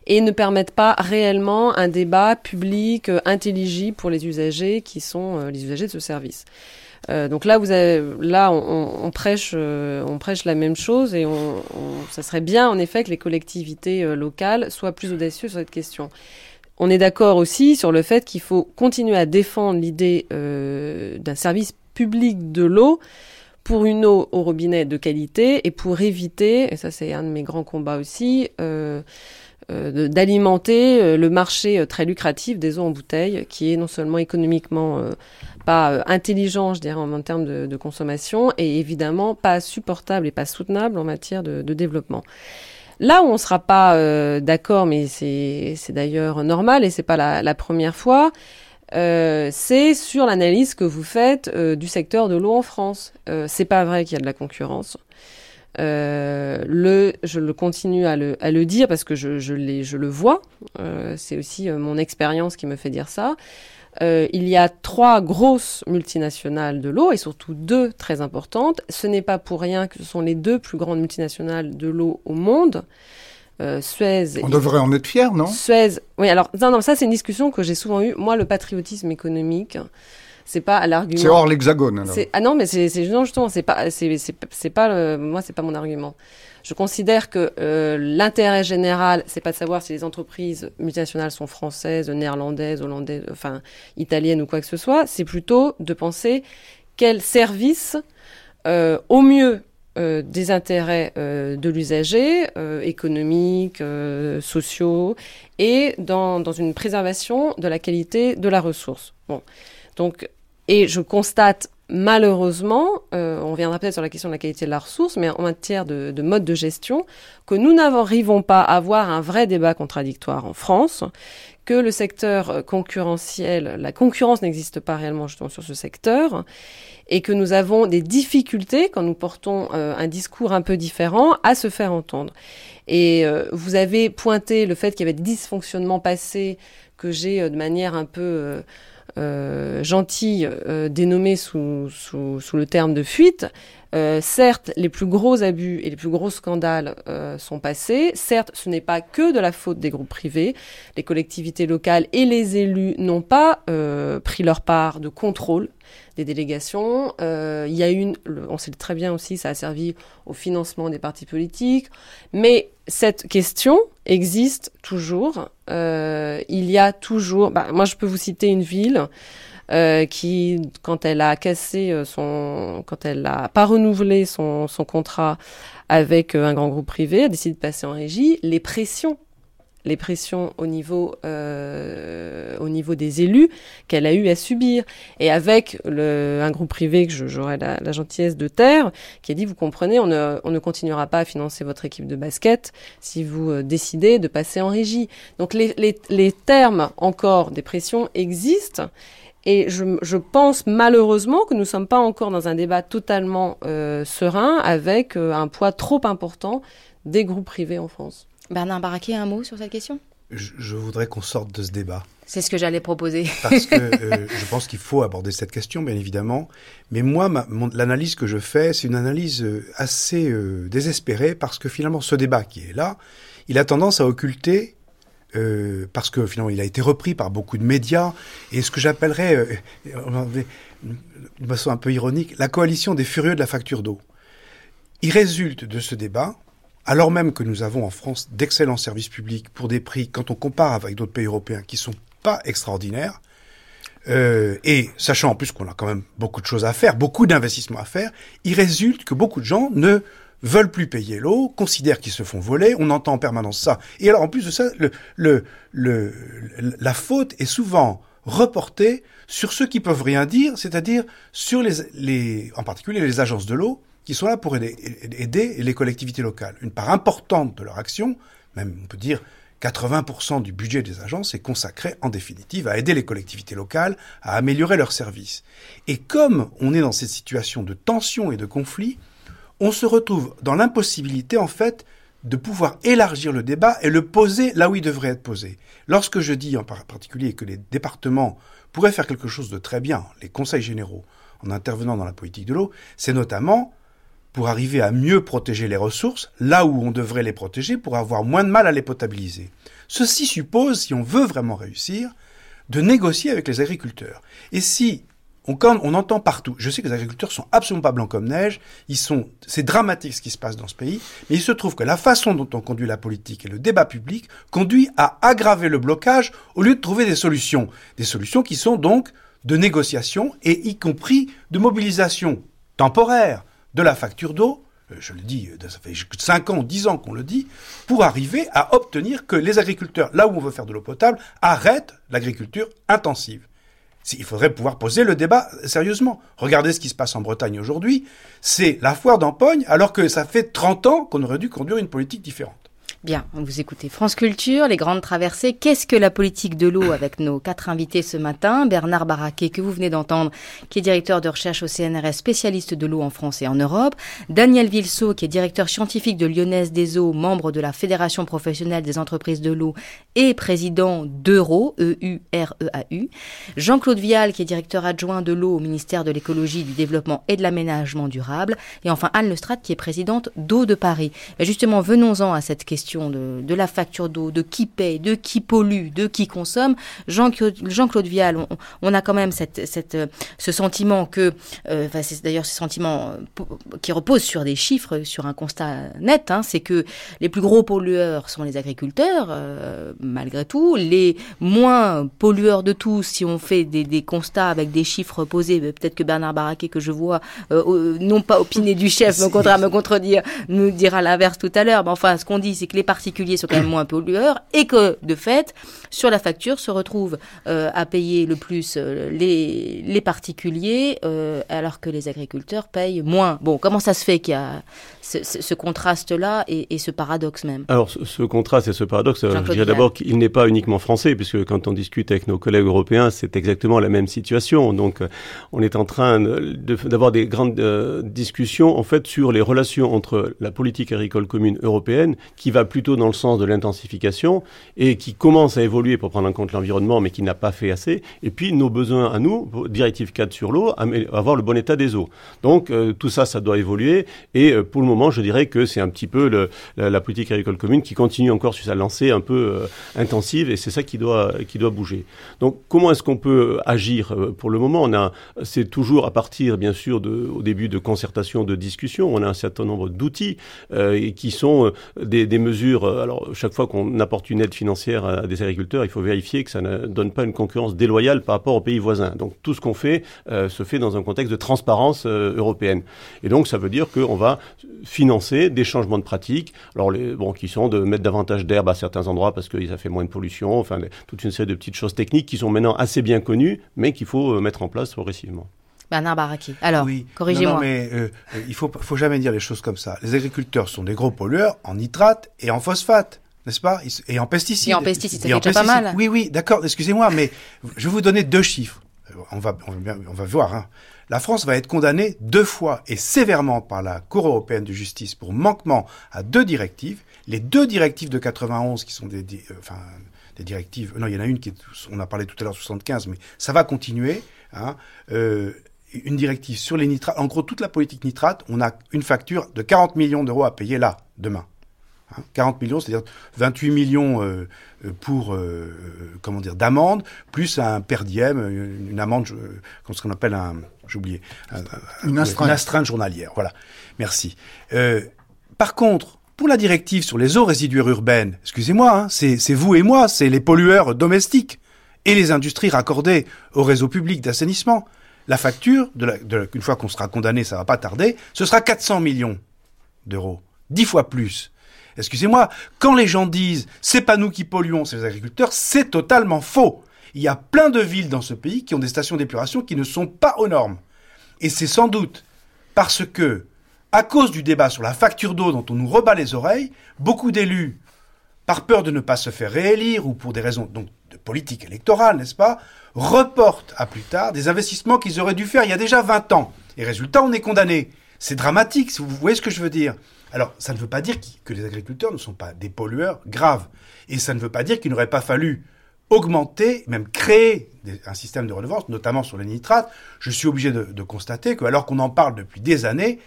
et ne permettent pas réellement un débat public euh, intelligible pour les usagers qui sont les usagers de ce service. Euh, donc là, vous avez, là, on, prêche, euh, on prêche la même chose et on, ça serait bien, en effet, que les collectivités euh, locales soient plus audacieuses sur cette question. On est d'accord aussi sur le fait qu'il faut continuer à défendre l'idée d'un service public de l'eau pour une eau au robinet de qualité et pour éviter, et ça c'est un de mes grands combats aussi, d'alimenter le marché très lucratif des eaux en bouteille, qui est non seulement économiquement pas euh, intelligent, je dirais, en, termes de, consommation, et évidemment pas supportable et pas soutenable en matière de, développement. Là où on ne sera pas euh, d'accord, mais c'est d'ailleurs normal et c'est pas la, première fois, euh, c'est sur l'analyse que vous faites du secteur de l'eau en France. c'est pas vrai qu'il y a de la concurrence. le, je le continue à le, à dire parce que je le vois. c'est aussi mon expérience qui me fait dire ça. Euh, il y a trois grosses multinationales de l'eau et surtout deux très importantes. Ce n'est pas pour rien que ce sont les deux plus grandes multinationales de l'eau au monde. Euh, Suez. On devrait en être fier, non? Suez. Oui, alors non, non, ça c'est une discussion que j'ai souvent eue. Moi, le patriotisme économique, c'est pas l'argument. C'est hors l'hexagone. Ah non, mais c'est justement, c'est pas, c'est pas, le, moi, c'est pas mon argument. Je considère que euh, l'intérêt général, c'est pas de savoir si les entreprises multinationales sont françaises, néerlandaises, hollandaises, enfin italiennes ou quoi que ce soit. C'est plutôt de penser quel service, euh, au mieux euh, des intérêts de l'usager, économiques, sociaux, et dans, dans, une préservation de la qualité de la ressource. Bon. Donc, et je constate malheureusement, euh, on viendra peut-être sur la question de la qualité de la ressource, mais en matière de, mode de gestion, que nous n'arrivons pas à avoir un vrai débat contradictoire en France, que le secteur concurrentiel, la concurrence n'existe pas réellement justement sur ce secteur, et que nous avons des difficultés quand nous portons euh, un discours un peu différent à se faire entendre. Et euh, vous avez pointé le fait qu'il y avait des dysfonctionnements passés que j'ai de manière un peu euh, gentille euh, dénommée sous, sous, sous, le terme de fuite. Euh, certes, les plus gros abus et les plus gros scandales euh, sont passés. Certes, ce n'est pas que de la faute des groupes privés. Les collectivités locales et les élus n'ont pas euh, pris leur part de contrôle des délégations. il y a une, on sait très bien aussi, ça a servi au financement des partis politiques. Mais cette question existe toujours. il y a toujours. Bah, moi, je peux vous citer une ville. Euh, qui, quand elle a cassé euh, son, quand elle n'a pas renouvelé son, son contrat avec euh, un grand groupe privé, a décidé de passer en régie, les pressions les pressions au niveau, euh, au niveau des élus qu'elle a eu à subir. Et avec le, un groupe privé que j'aurais la, la, gentillesse de taire, qui a dit, vous comprenez, on ne, on ne continuera pas à financer votre équipe de basket si vous décidez de passer en régie. Donc les, les, les termes encore des pressions existent. Et je, je, pense malheureusement que nous ne sommes pas encore dans un débat totalement euh, serein avec euh, un poids trop important des groupes privés en France. Bernard Barraquet, un mot sur cette question? Je, je, voudrais qu'on sorte de ce débat. C'est ce que j'allais proposer. Parce que euh, je pense qu'il faut aborder cette question, bien évidemment. Mais moi, l'analyse que je fais, c'est une analyse euh, assez euh, désespérée parce que finalement, ce débat qui est là, il a tendance à occulter euh, parce que finalement il a été repris par beaucoup de médias, et ce que j'appellerais, euh, de façon un peu ironique, la coalition des furieux de la facture d'eau. Il résulte de ce débat, alors même que nous avons en France d'excellents services publics pour des prix, quand on compare avec d'autres pays européens, qui sont pas extraordinaires, euh, et sachant en plus qu'on a quand même beaucoup de choses à faire, beaucoup d'investissements à faire, il résulte que beaucoup de gens ne veulent plus payer l'eau, considèrent qu'ils se font voler, on entend en permanence ça. Et alors en plus de ça, le, le, le, la faute est souvent reportée sur ceux qui peuvent rien dire, c'est-à-dire sur les, les, en particulier les agences de l'eau, qui sont là pour aider, les collectivités locales. Une part importante de leur action, même on peut dire 80% du budget des agences est consacré en définitive à aider les collectivités locales à améliorer leurs services. Et comme on est dans cette situation de tension et de conflit, on se retrouve dans l'impossibilité, en fait, de pouvoir élargir le débat et le poser là où il devrait être posé. Lorsque je dis en particulier que les départements pourraient faire quelque chose de très bien, les conseils généraux, en intervenant dans la politique de l'eau, c'est notamment pour arriver à mieux protéger les ressources là où on devrait les protéger pour avoir moins de mal à les potabiliser. Ceci suppose, si on veut vraiment réussir, de négocier avec les agriculteurs. Et si on, entend partout. Je sais que les agriculteurs sont absolument pas blancs comme neige. Ils sont, c'est dramatique ce qui se passe dans ce pays. Mais il se trouve que la façon dont on conduit la politique et le débat public conduit à aggraver le blocage au lieu de trouver des solutions. Des solutions qui sont donc de négociation et y compris de mobilisation temporaire de la facture d'eau. Euh, je le dis, euh, ça fait 5 ans, 10 ans qu'on le dit, pour arriver à obtenir que les agriculteurs, là où on veut faire de l'eau potable, arrêtent l'agriculture intensive. Il faudrait pouvoir poser le débat sérieusement. Regardez ce qui se passe en Bretagne aujourd'hui. C'est la foire d'empoigne, alors que ça fait 30 ans qu'on aurait dû conduire une politique différente. Bien, vous écoutez France Culture, les grandes traversées. Qu'est-ce que la politique de l'eau avec nos quatre invités ce matin? Bernard Barraquet, que vous venez d'entendre, qui est directeur de recherche au CNRS, spécialiste de l'eau en France et en Europe. Daniel Vilsault, qui est directeur scientifique de Lyonnaise des eaux, membre de la Fédération professionnelle des entreprises de l'eau et président d'Euro, E-U-R-E-A-U. Jean-Claude Vial, qui est directeur adjoint de l'eau au ministère de l'écologie, du développement et de l'aménagement durable. Et enfin Anne Lestrade, qui est présidente d'Eau de Paris. Mais justement, venons-en à cette question de, la facture d'eau, de qui paye, de qui pollue, de qui consomme, Jean-Claude Jean Vial, on, a quand même cette, cette, ce sentiment que, euh, c'est d'ailleurs ce sentiment euh, qui repose sur des chiffres, sur un constat net, hein, c'est que les plus gros pollueurs sont les agriculteurs, euh, malgré tout, les moins pollueurs de tous, si on fait des, des constats avec des chiffres posés, peut-être que Bernard Barraquet, que je vois, non pas opiner du chef, mais au contraire me contredire, nous dira l'inverse tout à l'heure, mais enfin, ce qu'on dit, c'est que les particuliers sont quand même moins pollueurs et que, de fait, sur la facture se retrouvent euh, à payer le plus euh, les, les particuliers euh, alors que les agriculteurs payent moins. Bon, comment ça se fait qu'il y a ce, contraste-là et, ce paradoxe même? Alors, ce, contraste et ce paradoxe, je dirais d'abord qu'il n'est pas uniquement français, puisque quand on discute avec nos collègues européens, c'est exactement la même situation. Donc, on est en train d'avoir des grandes discussions, en fait, sur les relations entre la politique agricole commune européenne, qui va plutôt dans le sens de l'intensification et qui commence à évoluer pour prendre en compte l'environnement, mais qui n'a pas fait assez. Et puis nos besoins à nous, directive 4 sur l'eau, avoir le bon état des eaux. Donc euh, tout ça, ça doit évoluer. Et euh, pour le moment, je dirais que c'est un petit peu la, politique agricole commune qui continue encore sur sa lancée un peu euh, intensive, et c'est ça qui doit qui doit bouger. Donc comment est-ce qu'on peut agir pour le moment? On a, c'est toujours à partir, bien sûr, au début de concertation, de discussion. On a un certain nombre d'outils qui sont des, mesures alors chaque fois qu'on apporte une aide financière à des agriculteurs, il faut vérifier que ça ne donne pas une concurrence déloyale par rapport aux pays voisins. Donc tout ce qu'on fait euh, se fait dans un contexte de transparence euh, européenne. Et donc ça veut dire qu'on va financer des changements de pratiques, alors les, bon, qui sont de mettre davantage d'herbe à certains endroits parce que ça fait moins de pollution, enfin toute une série de petites choses techniques qui sont maintenant assez bien connues, mais qu'il faut mettre en place progressivement. Bernard Baraki. Alors, corrigez-moi. Non, mais euh, euh, il faut, faut jamais dire les choses comme ça. Les agriculteurs sont des gros pollueurs en nitrate et en phosphate n'est-ce pas Et en pesticides. Et en pesticides, fait déjà pas mal. Oui, oui, d'accord, excusez-moi, mais je vais vous donner deux chiffres. On va, on va, voir. Hein. La France va être condamnée deux fois et sévèrement par la Cour européenne de justice pour manquement à deux directives. Les deux directives de 91, qui sont des, euh, enfin, des directives... Non, il y en a une qui est... On a parlé tout à l'heure 75, mais ça va continuer. Hein, euh, une directive sur les nitrates. En gros, toute la politique nitrate, on a une facture de 40 millions d'euros à payer là, demain. 40 hein, millions, c'est-à-dire 28 millions euh, euh, pour, euh, comment dire, d'amende, plus un per diem, une, amende, ce qu'on appelle un, j'ai oublié, une, astreinte. une, astreinte. journalière. Voilà. Merci. par contre, pour la directive sur les eaux résiduaires urbaines, excusez-moi, hein, c'est vous et moi, c'est les pollueurs domestiques et les industries raccordées au réseau public d'assainissement la facture, de une fois qu'on sera condamné, ça va pas tarder, ce sera 400 millions d'euros. Dix fois plus. Excusez-moi, quand les gens disent c'est pas nous qui polluons, c'est les agriculteurs, c'est totalement faux. Il y a plein de villes dans ce pays qui ont des stations d'épuration qui ne sont pas aux normes. Et c'est sans doute parce que, à cause du débat sur la facture d'eau dont on nous rebat les oreilles, beaucoup d'élus, par peur de ne pas se faire réélire ou pour des raisons de politique électorale, n'est-ce pas, reportent à plus tard des investissements qu'ils auraient dû faire il y a déjà 20 ans. Et résultat, on est condamné. C'est dramatique, vous voyez ce que je veux dire. Alors, ça ne veut pas dire que les agriculteurs ne sont pas des pollueurs graves. Et ça ne veut pas dire qu'il n'aurait pas fallu augmenter, même créer un système de redevance, notamment sur les nitrates. Je suis obligé de, constater que, alors qu'on en parle depuis des années,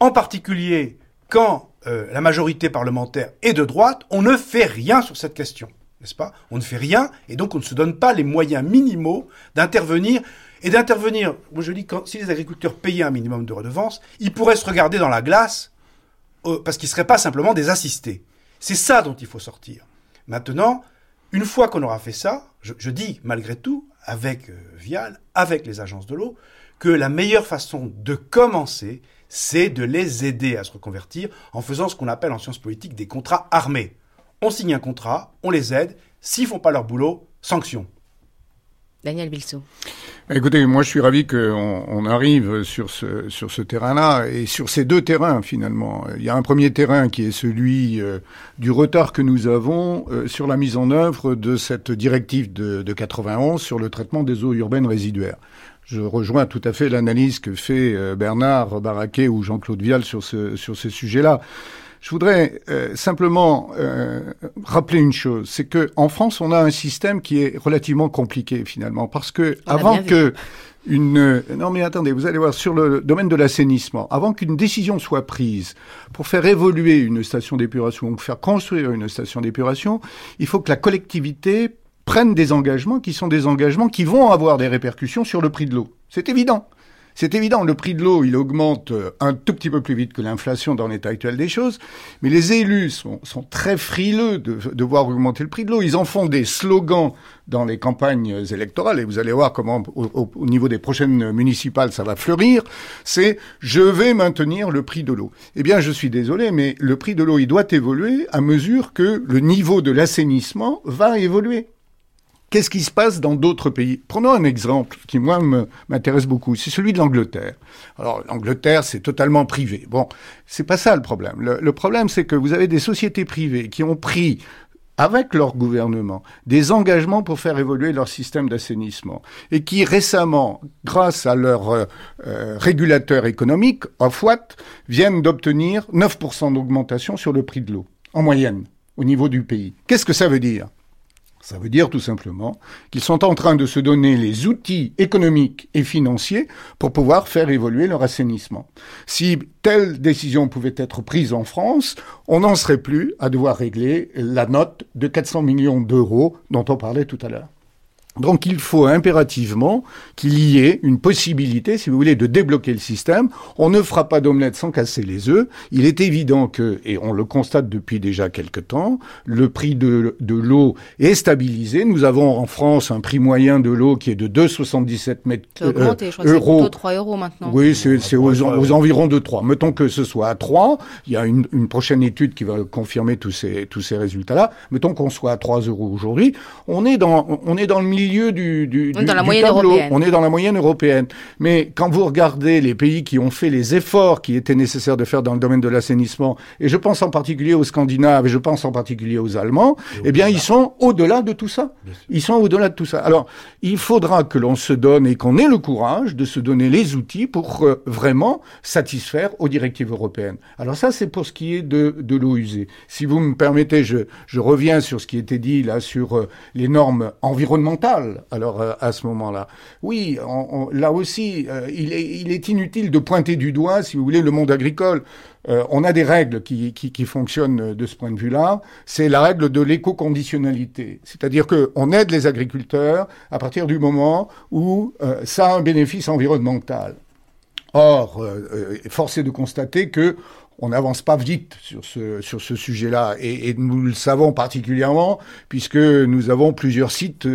en particulier quand euh, la majorité parlementaire est de droite, on ne fait rien sur cette question n'est-ce pas? On ne fait rien et donc on ne se donne pas les moyens minimaux d'intervenir. et d'intervenir. Moi, je dis, si les agriculteurs payaient un minimum de redevances, ils pourraient se regarder dans la glace parce qu'ils ne seraient pas simplement des assistés. C'est ça dont il faut sortir. Maintenant, une fois qu'on aura fait ça, je, dis malgré tout, avec euh, Vial, avec les agences de l'eau, que la meilleure façon de commencer, c'est de les aider à se reconvertir en faisant ce qu'on appelle en sciences politiques des contrats armés. On signe un contrat, on les aide, s'ils font pas leur boulot, sanction. Daniel Bilsou. Écoutez, moi je suis ravi qu'on on arrive sur ce, sur ce terrain-là et sur ces deux terrains finalement. Il y a un premier terrain qui est celui euh, du retard que nous avons euh, sur la mise en œuvre de cette directive de, de 91 sur le traitement des eaux urbaines résiduaires. Je rejoins tout à fait l'analyse que fait euh, Bernard Barraquet ou Jean-Claude Vial sur ce, sur ces sujets-là. Je voudrais euh, simplement euh, rappeler une chose, c'est que en France, on a un système qui est relativement compliqué finalement, parce que avant que une non mais attendez, vous allez voir sur le domaine de l'assainissement, avant qu'une décision soit prise pour faire évoluer une station d'épuration ou faire construire une station d'épuration, il faut que la collectivité prenne des engagements qui sont des engagements qui vont avoir des répercussions sur le prix de l'eau. C'est évident. C'est évident, le prix de l'eau, il augmente euh, un tout petit peu plus vite que l'inflation dans l'état actuel des choses, mais les élus sont, très frileux de, de, voir augmenter le prix de l'eau. Ils en font des slogans dans les campagnes électorales, et vous allez voir comment au, au niveau des prochaines municipales ça va fleurir, c'est je vais maintenir le prix de l'eau. Eh bien, je suis désolé, mais le prix de l'eau, il doit évoluer à mesure que le niveau de l'assainissement va évoluer. Qu'est-ce qui se passe dans d'autres pays? Prenons un exemple qui, moi, m'intéresse beaucoup. C'est celui de l'Angleterre. Alors, l'Angleterre, c'est totalement privé. Bon, c'est pas ça le problème. Le, problème, c'est que vous avez des sociétés privées qui ont pris avec leur gouvernement, des engagements pour faire évoluer leur système d'assainissement et qui récemment, grâce à leur euh, euh, régulateur économique, Ofwat, viennent d'obtenir 9% d'augmentation sur le prix de l'eau, en moyenne, au niveau du pays. Qu'est-ce que ça veut dire? Ça veut dire tout simplement qu'ils sont en train de se donner les outils économiques et financiers pour pouvoir faire évoluer leur assainissement. Si telle décision pouvait être prise en France, on n'en serait plus à devoir régler la note de 400 millions d'euros dont on parlait tout à l'heure. Donc il faut impérativement qu'il y ait une possibilité, si vous voulez, de débloquer le système. On ne fera pas d'omelette sans casser les œufs. Il est évident que, et on le constate depuis déjà quelque temps, le prix de, de l'eau est stabilisé. Nous avons en France un prix moyen de l'eau qui est de 2,77 mètres euh, augmenté, je crois euros. C'est 3 euros maintenant. Oui, c'est aux, aux, environs de 3. Mettons que ce soit à 3. Il y a une, une prochaine étude qui va confirmer tous ces, tous ces résultats-là. Mettons qu'on soit à 3 euros aujourd'hui. On est dans, on est dans le milieu milieu du, du, on est dans la moyenne Européenne. On est dans la moyenne européenne. Mais quand vous regardez les pays qui ont fait les efforts qui étaient nécessaires de faire dans le domaine de l'assainissement, et je pense en particulier aux Scandinaves, et je pense en particulier aux Allemands, eh bien, ils sont au-delà de tout ça. Ils sont au-delà de tout ça. Alors, il faudra que l'on se donne et qu'on ait le courage de se donner les outils pour euh, vraiment satisfaire aux directives européennes. Alors ça, c'est pour ce qui est de, de l'eau usée. Si vous me permettez, je, je reviens sur ce qui était dit là sur euh, les normes environnementales alors euh, à ce moment-là. Oui, là aussi, euh, il, est, inutile de pointer du doigt, si vous voulez, le monde agricole. Euh, on a des règles qui, fonctionnent de ce point de vue-là. C'est la règle de l'éco-conditionnalité. C'est-à-dire qu'on aide les agriculteurs à partir du moment où ça a un bénéfice environnemental. Or, force est de constater que on n'avance pas vite sur ce, sur ce sujet-là. Et, nous le savons particulièrement puisque nous avons plusieurs sites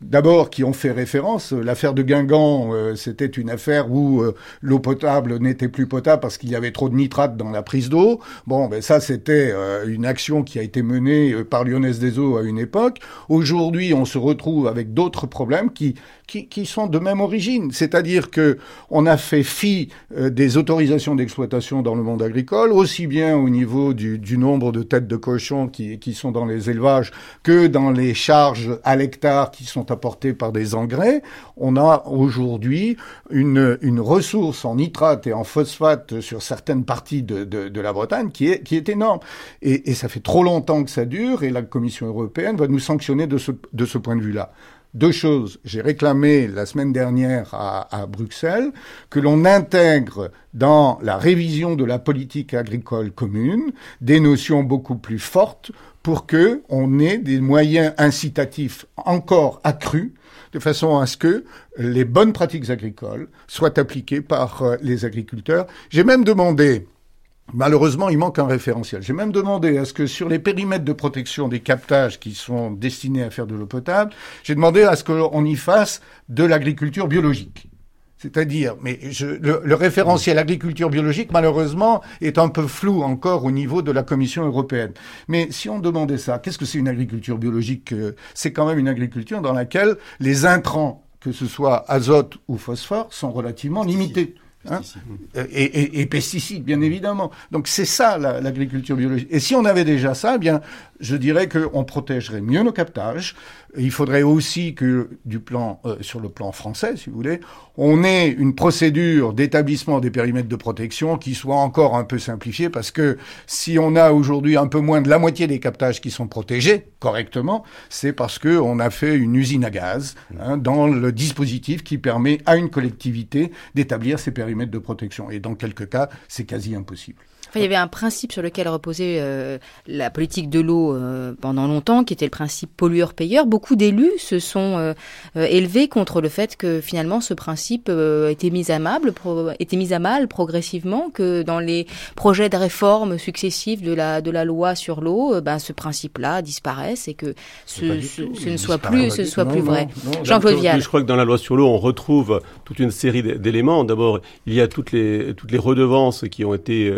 d'abord qui ont fait référence. L'affaire de Guingamp, euh, c'était une affaire où euh, l'eau potable n'était plus potable parce qu'il y avait trop de nitrate dans la prise d'eau. Bon, ben ça c'était euh, une action qui a été menée par Lyonnaise des Eaux à une époque. Aujourd'hui, on se retrouve avec d'autres problèmes qui, qui, qui sont de même origine, c'est-à-dire que on a fait fi des autorisations d'exploitation dans le monde agricole, aussi bien au niveau du, du nombre de têtes de cochons qui, qui sont dans les élevages que dans les charges à l'hectare qui sont apportés par des engrais. On a aujourd'hui une, une ressource en nitrate et en phosphate sur certaines parties de, de, de la Bretagne qui est, qui est énorme. Et, et, ça fait trop longtemps que ça dure et la Commission européenne va nous sanctionner de ce, de ce point de vue-là. Deux choses. J'ai réclamé la semaine dernière à, Bruxelles que l'on intègre dans la révision de la politique agricole commune des notions beaucoup plus fortes pour que on ait des moyens incitatifs encore accrus de façon à ce que les bonnes pratiques agricoles soient appliquées par euh, les agriculteurs. J'ai même demandé Malheureusement, il manque un référentiel. J'ai même demandé à ce que sur les périmètres de protection des captages qui sont destinés à faire de l'eau potable, j'ai demandé à ce qu'on y fasse de l'agriculture biologique. C'est-à-dire, mais le, référentiel agriculture biologique, malheureusement, est un peu flou encore au niveau de la Commission européenne. Mais si on demandait ça, qu'est-ce que c'est une agriculture biologique euh, C'est quand même une agriculture dans laquelle les intrants, que ce soit azote ou phosphore, sont relativement limités. Hein et, et, et, pesticides, bien évidemment. Donc c'est ça l'agriculture biologique. Et si on avait déjà ça, eh bien, je dirais qu'on protégerait mieux nos captages, il faudrait aussi que, du plan, euh, sur le plan français, si vous voulez, on ait une procédure d'établissement des périmètres de protection qui soit encore un peu simplifiée, parce que si on a aujourd'hui un peu moins de la moitié des captages qui sont protégés correctement, c'est parce que on a fait une usine à gaz hein, dans le dispositif qui permet à une collectivité d'établir ces périmètres de protection. Et dans quelques cas, c'est quasi impossible il y avait un principe sur lequel reposait euh, la politique de l'eau euh, pendant longtemps, qui était le principe pollueur-payeur. Beaucoup d'élus se sont euh, élevés contre le fait que finalement ce principe était mis à mal, était mis à mal progressivement, que dans les projets de réforme successifs de la de la loi sur l'eau, ben ce principe-là disparaisse et que ce, ne soit plus ce soit plus vrai. Jean-Claude Vial. Je crois que dans la loi sur l'eau, on retrouve toute une série d'éléments. D'abord, il y a toutes les toutes les redevances qui ont été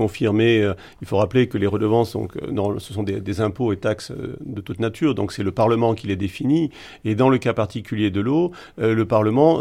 confirmé. Euh, il faut rappeler que les redevances, euh, ce sont des, impôts et taxes euh, de toute nature, donc c'est le Parlement qui les définit. Et dans le cas particulier de l'eau, le Parlement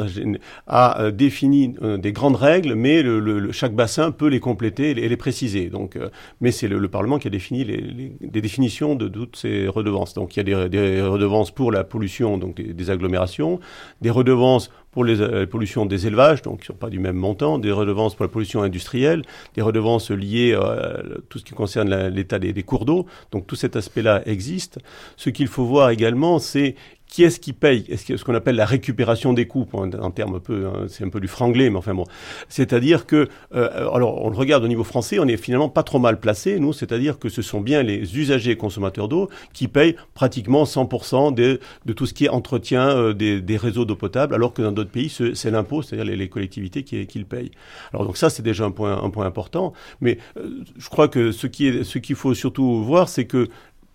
a défini des grandes règles, mais chaque bassin peut les compléter et les, préciser. Donc, mais c'est le, Parlement qui a défini les, définitions de toutes ces redevances. Donc il y a des, redevances pour la pollution, donc des agglomérations, des redevances pour les, euh, pollutions des élevages, donc qui ne sont pas du même montant, des redevances pour la pollution industrielle, des redevances liées à tout ce qui concerne l'état des, des, cours d'eau. Donc tout cet aspect-là existe. Ce qu'il faut voir également, c'est qui est-ce qui paye? Est-ce ce qu'on appelle la récupération des coûts, en terme un peu, hein, c'est un peu du franglais, mais enfin bon. C'est-à-dire que, euh, alors on le regarde au niveau français, on est finalement pas trop mal placé, nous, c'est-à-dire que ce sont bien les usagers et consommateurs d'eau qui payent pratiquement 100% de, tout ce qui est entretien euh, des, réseaux d'eau potable, alors que dans d'autres pays, c'est l'impôt, c'est-à-dire les, collectivités qui, le payent. Alors donc ça, c'est déjà un point, un point important, mais euh, je crois que ce qui est, ce qu'il faut surtout voir, c'est que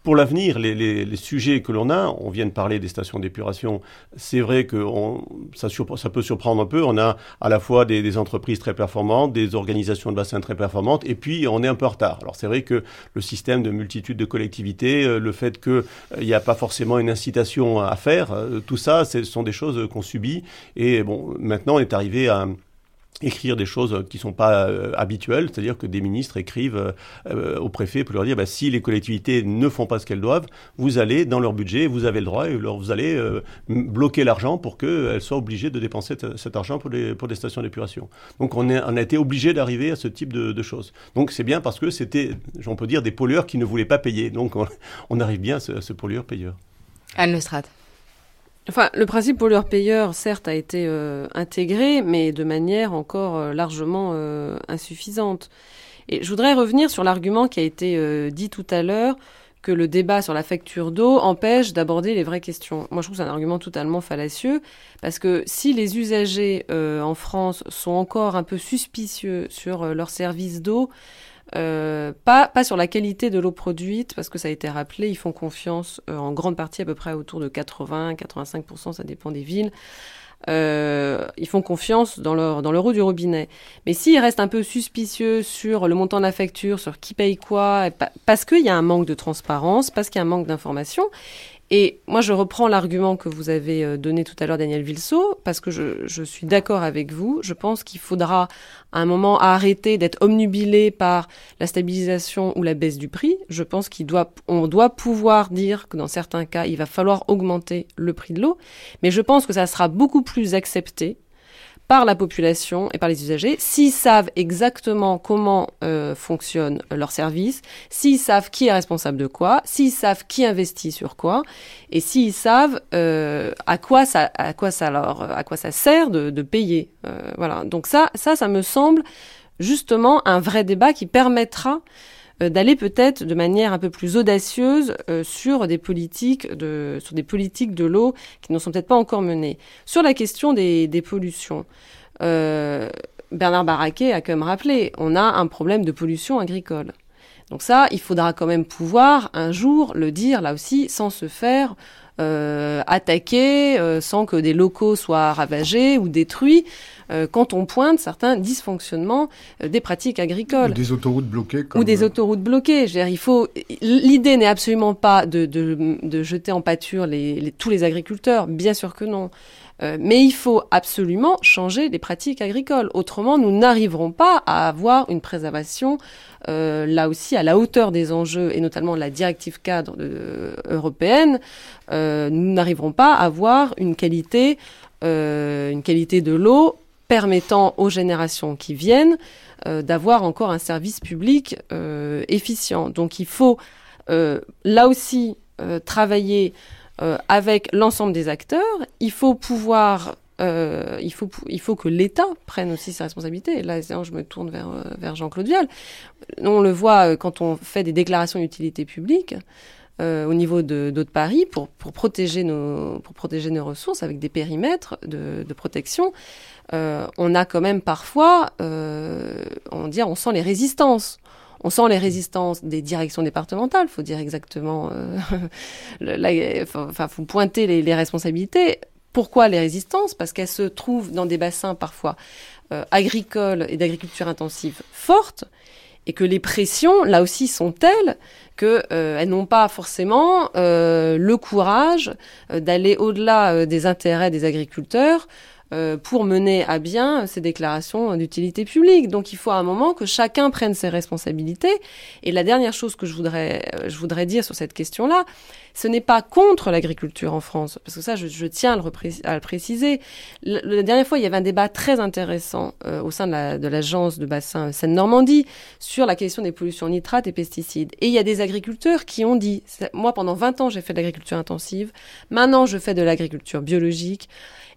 pour l'avenir, les, sujets que l'on a, on vient de parler des stations d'épuration, c'est vrai que ça, ça, peut surprendre un peu. On a à la fois des, entreprises très performantes, des organisations de bassins très performantes, et puis on est un peu en retard. Alors c'est vrai que le système de multitude de collectivités, euh, le fait qu'il euh, n'y a pas forcément une incitation à faire, euh, tout ça, ce sont des choses qu'on subit. Et bon, maintenant on est arrivé à écrire des choses qui ne sont pas euh, habituelles, c'est-à-dire que des ministres écrivent euh, au préfet pour leur dire bah, si les collectivités ne font pas ce qu'elles doivent, vous allez dans leur budget, vous avez le droit, et vous allez euh, bloquer l'argent pour qu'elles soient obligées de dépenser cet argent pour, des stations d'épuration. Donc on, est, a été obligé d'arriver à ce type de, de choses. Donc c'est bien parce que c'était, on peut dire, des pollueurs qui ne voulaient pas payer. Donc on, arrive bien à ce, ce pollueur-payeur. Anne Lestrade. Enfin, le principe pollueur-payeur, certes, a été euh, intégré, mais de manière encore euh, largement euh, insuffisante. Et je voudrais revenir sur l'argument qui a été dit tout à l'heure, que le débat sur la facture d'eau empêche d'aborder les vraies questions. Moi, je trouve c'est un argument totalement fallacieux, parce que si les usagers en France sont encore un peu suspicieux sur leur service d'eau, euh, pas, pas sur la qualité de l'eau produite, parce que ça a été rappelé, ils font confiance euh, en grande partie, à peu près autour de 80-85%, ça dépend des villes. Euh, ils font confiance dans leur dans l'euro du robinet. Mais s'ils restent un peu suspicieux sur le montant de la facture, sur qui paye quoi, parce qu'il y a un manque de transparence, parce qu'il y a un manque d'information, et moi, je reprends l'argument que vous avez euh, donné tout à l'heure, Daniel Vilso, parce que je, je suis d'accord avec vous. Je pense qu'il faudra à un moment arrêter d'être omnubilé par la stabilisation ou la baisse du prix. Je pense qu'il doit, doit pouvoir dire que dans certains cas, il va falloir augmenter le prix de l'eau. Mais je pense que ça sera beaucoup plus accepté par la population et par les usagers, s'ils savent exactement comment euh, fonctionne leur service, s'ils savent qui est responsable de quoi, s'ils savent qui investit sur quoi, et s'ils savent euh, à quoi ça, à quoi ça leur, à quoi ça sert de, de payer. Euh, voilà. Donc ça, ça, ça me semble justement un vrai débat qui permettra euh, d'aller peut-être de manière un peu plus audacieuse euh, sur des politiques de sur des politiques de l'eau qui ne sont peut-être pas encore menées. Sur la question des, des pollutions, euh, Bernard Barraquet a quand même rappelé, on a un problème de pollution agricole. Donc ça, il faudra quand même pouvoir un jour le dire là aussi sans se faire euh, attaquer, euh, sans que des locaux soient ravagés ou détruits, euh, quand on pointe certains dysfonctionnements euh, des pratiques agricoles. Ou des autoroutes bloquées. Ou des autoroutes bloquées. Je veux dire, il faut. L'idée n'est absolument pas de, de, de, jeter en pâture les, les, tous les agriculteurs. Bien sûr que non. Euh, mais il faut absolument changer les pratiques agricoles. Autrement, nous n'arriverons pas à avoir une préservation, euh, là aussi, à la hauteur des enjeux, et notamment la directive cadre européenne. Nous n'arriverons pas à avoir une qualité, une qualité de l'eau permettant aux générations qui viennent euh, d'avoir encore un service public efficient. Donc il faut, là aussi, travailler euh, avec l'ensemble des acteurs. Il faut pouvoir, euh, il, faut, il faut que l'État prenne aussi ses responsabilités. Là, je me tourne vers, euh, vers Jean-Claude Vial. On le voit euh, quand on fait des déclarations d'utilité publique. Euh, au niveau de, de Paris pour, pour, protéger nos, pour protéger nos ressources avec des périmètres de, de protection. Euh, on a quand même parfois, on, dire, on sent les résistances. On sent les résistances des directions départementales, faut dire exactement, euh, enfin, faut pointer les, les, responsabilités. Pourquoi les résistances? Parce qu'elles se trouvent dans des bassins parfois euh, agricoles et d'agriculture intensive fortes, et que les pressions, là aussi, sont telles qu'elles euh, n'ont pas forcément euh, le courage euh, d'aller au-delà des intérêts des agriculteurs euh, pour mener à bien ces déclarations d'utilité publique. Donc il faut à un moment que chacun prenne ses responsabilités. Et la dernière chose que je voudrais, euh, je voudrais dire sur cette question-là, ce n'est pas contre l'agriculture en France, parce que ça, je, tiens à le, préciser. La, la, dernière fois, il y avait un débat très intéressant euh, au sein de l'agence de, de, bassin Seine-Normandie sur la question des pollutions nitrates et pesticides. Et il y a des agriculteurs qui ont dit, moi pendant 20 ans, j'ai fait de l'agriculture intensive, maintenant je fais de l'agriculture biologique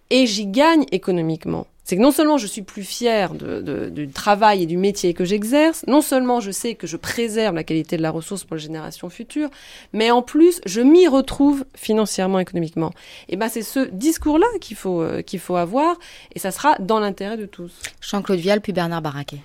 et j'y gagne économiquement. C'est que non seulement je suis plus fière du travail et du métier que j'exerce, non seulement je sais que je préserve la qualité de la ressource pour les générations futures, mais en plus je m'y retrouve financièrement, économiquement. Et ben c'est ce discours-là qu'il faut euh, qu'il faut avoir, et ça sera dans l'intérêt de tous. Jean-Claude Vial puis Bernard Barraquet.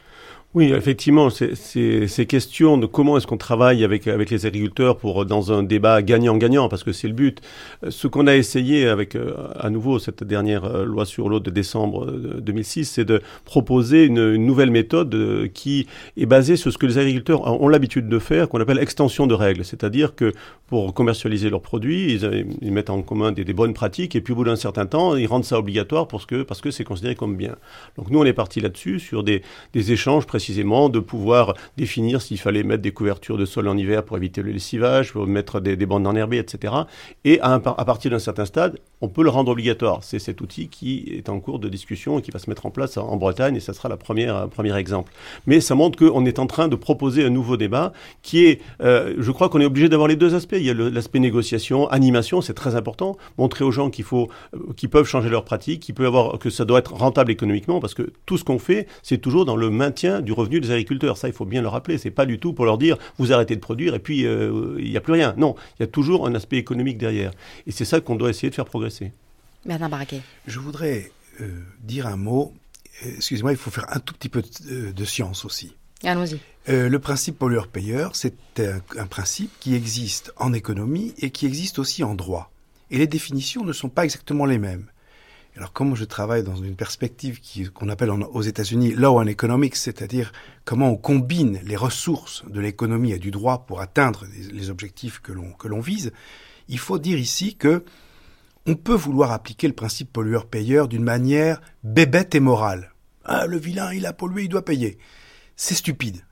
Oui, effectivement, ces questions de comment est-ce qu'on travaille avec, avec les agriculteurs pour dans un débat gagnant-gagnant, parce que c'est le but. Ce qu'on a essayé avec, à nouveau, cette dernière loi sur l'eau de décembre 2006, c'est de proposer une, une, nouvelle méthode qui est basée sur ce que les agriculteurs ont l'habitude de faire, qu'on appelle extension de règles. C'est-à-dire que pour commercialiser leurs produits, ils, mettent en commun des, bonnes pratiques, et puis au bout d'un certain temps, ils rendent ça obligatoire parce que parce que c'est considéré comme bien. Donc nous, on est parti là-dessus, sur des, des échanges précisément de pouvoir définir s'il fallait mettre des couvertures de sol en hiver pour éviter le lessivage, mettre des, des bandes enherbées, etc. Et à, partir d'un certain stade, on peut le rendre obligatoire. C'est cet outil qui est en cours de discussion et qui va se mettre en place en Bretagne, et ça sera la première, un premier exemple. Mais ça montre qu'on est en train de proposer un nouveau débat qui est, euh, je crois qu'on est obligé d'avoir les deux aspects. Il y a l'aspect négociation, animation, c'est très important. Montrer aux gens qu'il faut, euh, qu'ils peuvent changer leurs pratiques, qu'il peut avoir, que ça doit être rentable économiquement, parce que tout ce qu'on fait, c'est toujours dans le maintien du revenu des agriculteurs. Ça, il faut bien le rappeler. C'est pas du tout pour leur dire vous arrêtez de produire et puis euh, il n'y a plus rien. Non, il y a toujours un aspect économique derrière. Et c'est ça qu'on doit essayer de faire progresser. Bernard Barraquet. Je voudrais euh, dire un mot. Excusez-moi, il faut faire un tout petit peu de, de science aussi. Allons-y. Euh, le principe pollueur-payeur, c'est un, un, principe qui existe en économie et qui existe aussi en droit. Et les définitions ne sont pas exactement les mêmes. Alors, comme je travaille dans une perspective qu'on appelle aux États-Unis law and economics, c'est-à-dire comment on combine les ressources de l'économie et du droit pour atteindre les, objectifs que l'on vise, il faut dire ici que on peut vouloir appliquer le principe pollueur-payeur d'une manière bébête et morale. Ah, le vilain, il a pollué, il doit payer. C'est stupide.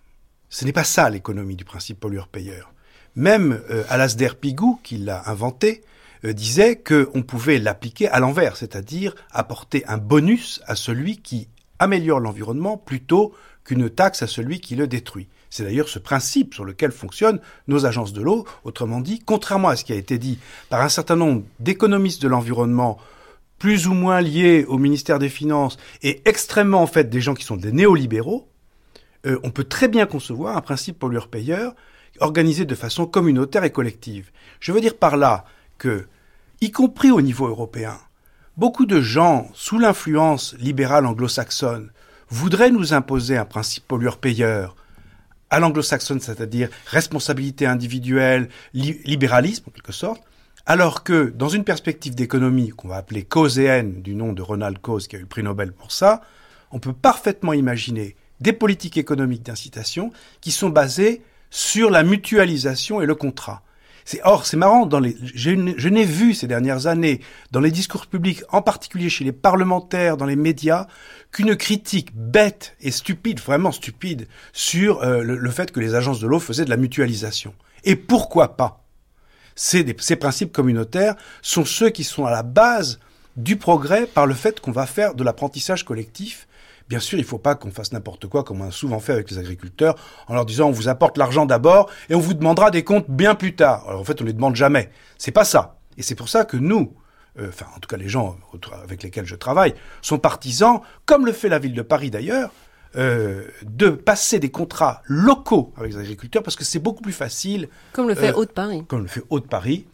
Ce n'est pas ça l'économie du principe pollueur-payeur. Même euh, Alasdair Pigou, qui l'a inventé, disait qu'on pouvait l'appliquer à l'envers, c'est-à-dire apporter un bonus à celui qui améliore l'environnement plutôt qu'une taxe à celui qui le détruit. C'est d'ailleurs ce principe sur lequel fonctionnent nos agences de l'eau. Autrement dit, contrairement à ce qui a été dit par un certain nombre d'économistes de l'environnement, plus ou moins liés au ministère des Finances, et extrêmement en fait des gens qui sont des néolibéraux, euh, on peut très bien concevoir un principe pollueur-payeur organisé de façon communautaire et collective. Je veux dire par là y compris au niveau européen, beaucoup de gens, sous l'influence libérale anglo-saxonne, voudraient nous imposer un principe pollueur-payeur à l'anglo-saxonne, c'est-à-dire responsabilité individuelle, libéralisme en quelque sorte, alors que dans une perspective d'économie qu'on va appeler causéenne, du nom de Ronald Coase qui a eu le prix Nobel pour ça, on peut parfaitement imaginer des politiques économiques d'incitation qui sont basées sur la mutualisation et le contrat. C'est, or, c'est marrant, dans les, je n'ai vu ces dernières années, dans les discours publics, en particulier chez les parlementaires, dans les médias, qu'une critique bête et stupide, vraiment stupide, sur euh, le, fait que les agences de l'eau faisaient de la mutualisation. Et pourquoi pas? Ces, ces principes communautaires sont ceux qui sont à la base du progrès par le fait qu'on va faire de l'apprentissage collectif Bien sûr, il ne faut pas qu'on fasse n'importe quoi, comme on a souvent fait avec les agriculteurs, en leur disant on vous apporte l'argent d'abord et on vous demandera des comptes bien plus tard. Alors en fait, on les demande jamais. C'est pas ça. Et c'est pour ça que nous, euh, enfin en tout cas les gens avec lesquels je travaille, sont partisans, comme le fait la ville de Paris d'ailleurs, euh, de passer des contrats locaux avec les agriculteurs parce que c'est beaucoup plus facile. Comme le fait euh, Haute-Paris. Comme le fait Haute-Paris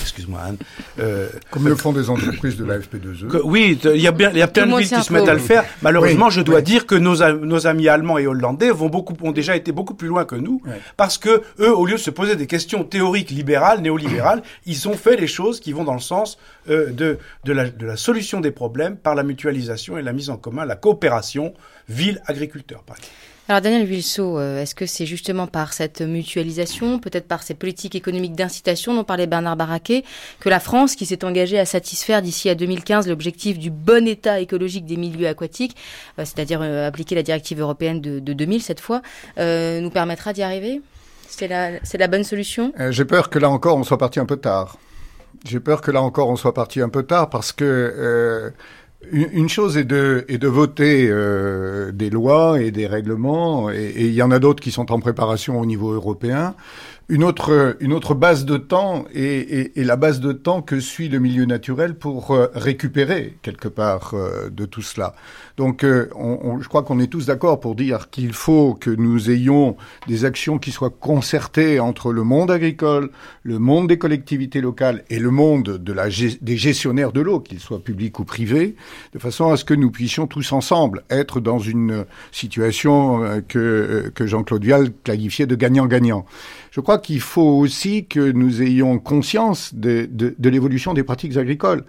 excuse-moi Anne. Euh, Comme le font des entreprises de la FP2E. oui, il y a bien, il y a plein de villes qui se mettent à le faire. Malheureusement, je dois dire que nos, nos, amis allemands et hollandais vont beaucoup, ont déjà été beaucoup plus loin que nous, parce que eux, au lieu de se poser des questions théoriques libérales, néolibérales, ils ont fait les choses qui vont dans le sens euh, de, de, la, de la solution des problèmes par la mutualisation et la mise en commun, la coopération ville-agriculteur, par exemple. Alors Daniel Vilso, euh, est-ce que c'est justement par cette mutualisation, peut-être par ces politiques économiques d'incitation dont parlait Bernard Barraquet, que la France, qui s'est engagée à satisfaire d'ici à 2015 l'objectif du bon état écologique des milieux aquatiques, euh, c'est-à-dire euh, appliquer la directive européenne de, 2000 cette fois, nous permettra d'y arriver? C'est la, bonne solution? J'ai peur que là encore on soit parti un peu tard. J'ai peur que là encore on soit parti un peu tard parce que une chose est de, est de voter euh, des lois et des règlements, et il y en a d'autres qui sont en préparation au niveau européen une autre, une autre base de temps et, la base de temps que suit le milieu naturel pour euh, récupérer quelque part euh, de tout cela. Donc euh, je crois qu'on est tous d'accord pour dire qu'il faut que nous ayons des actions qui soient concertées entre le monde agricole, le monde des collectivités locales et le monde de la, des gestionnaires de l'eau, qu'ils soient publics ou privés, de façon à ce que nous puissions tous ensemble être dans une situation que, que Jean-Claude Vial qualifiait de gagnant-gagnant. Je crois qu'il faut aussi que nous ayons conscience de, l'évolution des pratiques agricoles.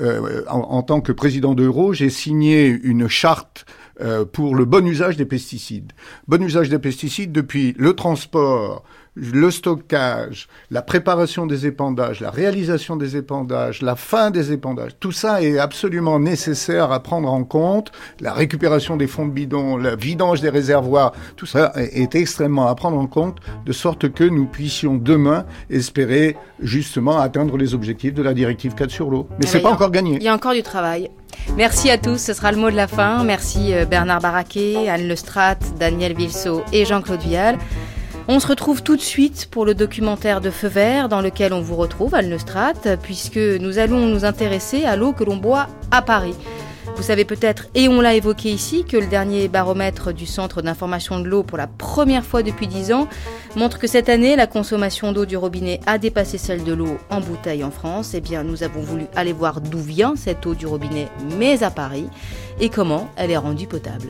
Euh, en, en, tant que président d'Euro, j'ai signé une charte euh, pour le bon usage des pesticides. Bon usage des pesticides depuis le transport, le stockage, la préparation des épandages, la réalisation des épandages, la fin des épandages, tout ça est absolument nécessaire à prendre en compte. La récupération des fonds de bidon, le vidange des réservoirs, tout ça est extrêmement à prendre en compte, de sorte que nous puissions demain espérer justement atteindre les objectifs de la directive 4 sur l'eau. Mais c'est pas encore gagné. Il y a encore du travail. Merci à tous, ce sera le mot de la fin. Merci euh, Bernard Barraquet, Anne Lestrat, Daniel Vilso et Jean-Claude Vial. On se retrouve tout de suite pour le documentaire de Feu Vert dans lequel on vous retrouve, Anne Lestrat, puisque nous allons nous intéresser à l'eau que l'on boit à Paris. Vous savez peut-être, et on l'a évoqué ici, que le dernier baromètre du Centre d'information de l'eau pour la première fois depuis 10 ans montre que cette année, la consommation d'eau du robinet a dépassé celle de l'eau en bouteille en France. Eh bien, nous avons voulu aller voir d'où vient cette eau du robinet, mais à Paris, et comment elle est rendue potable.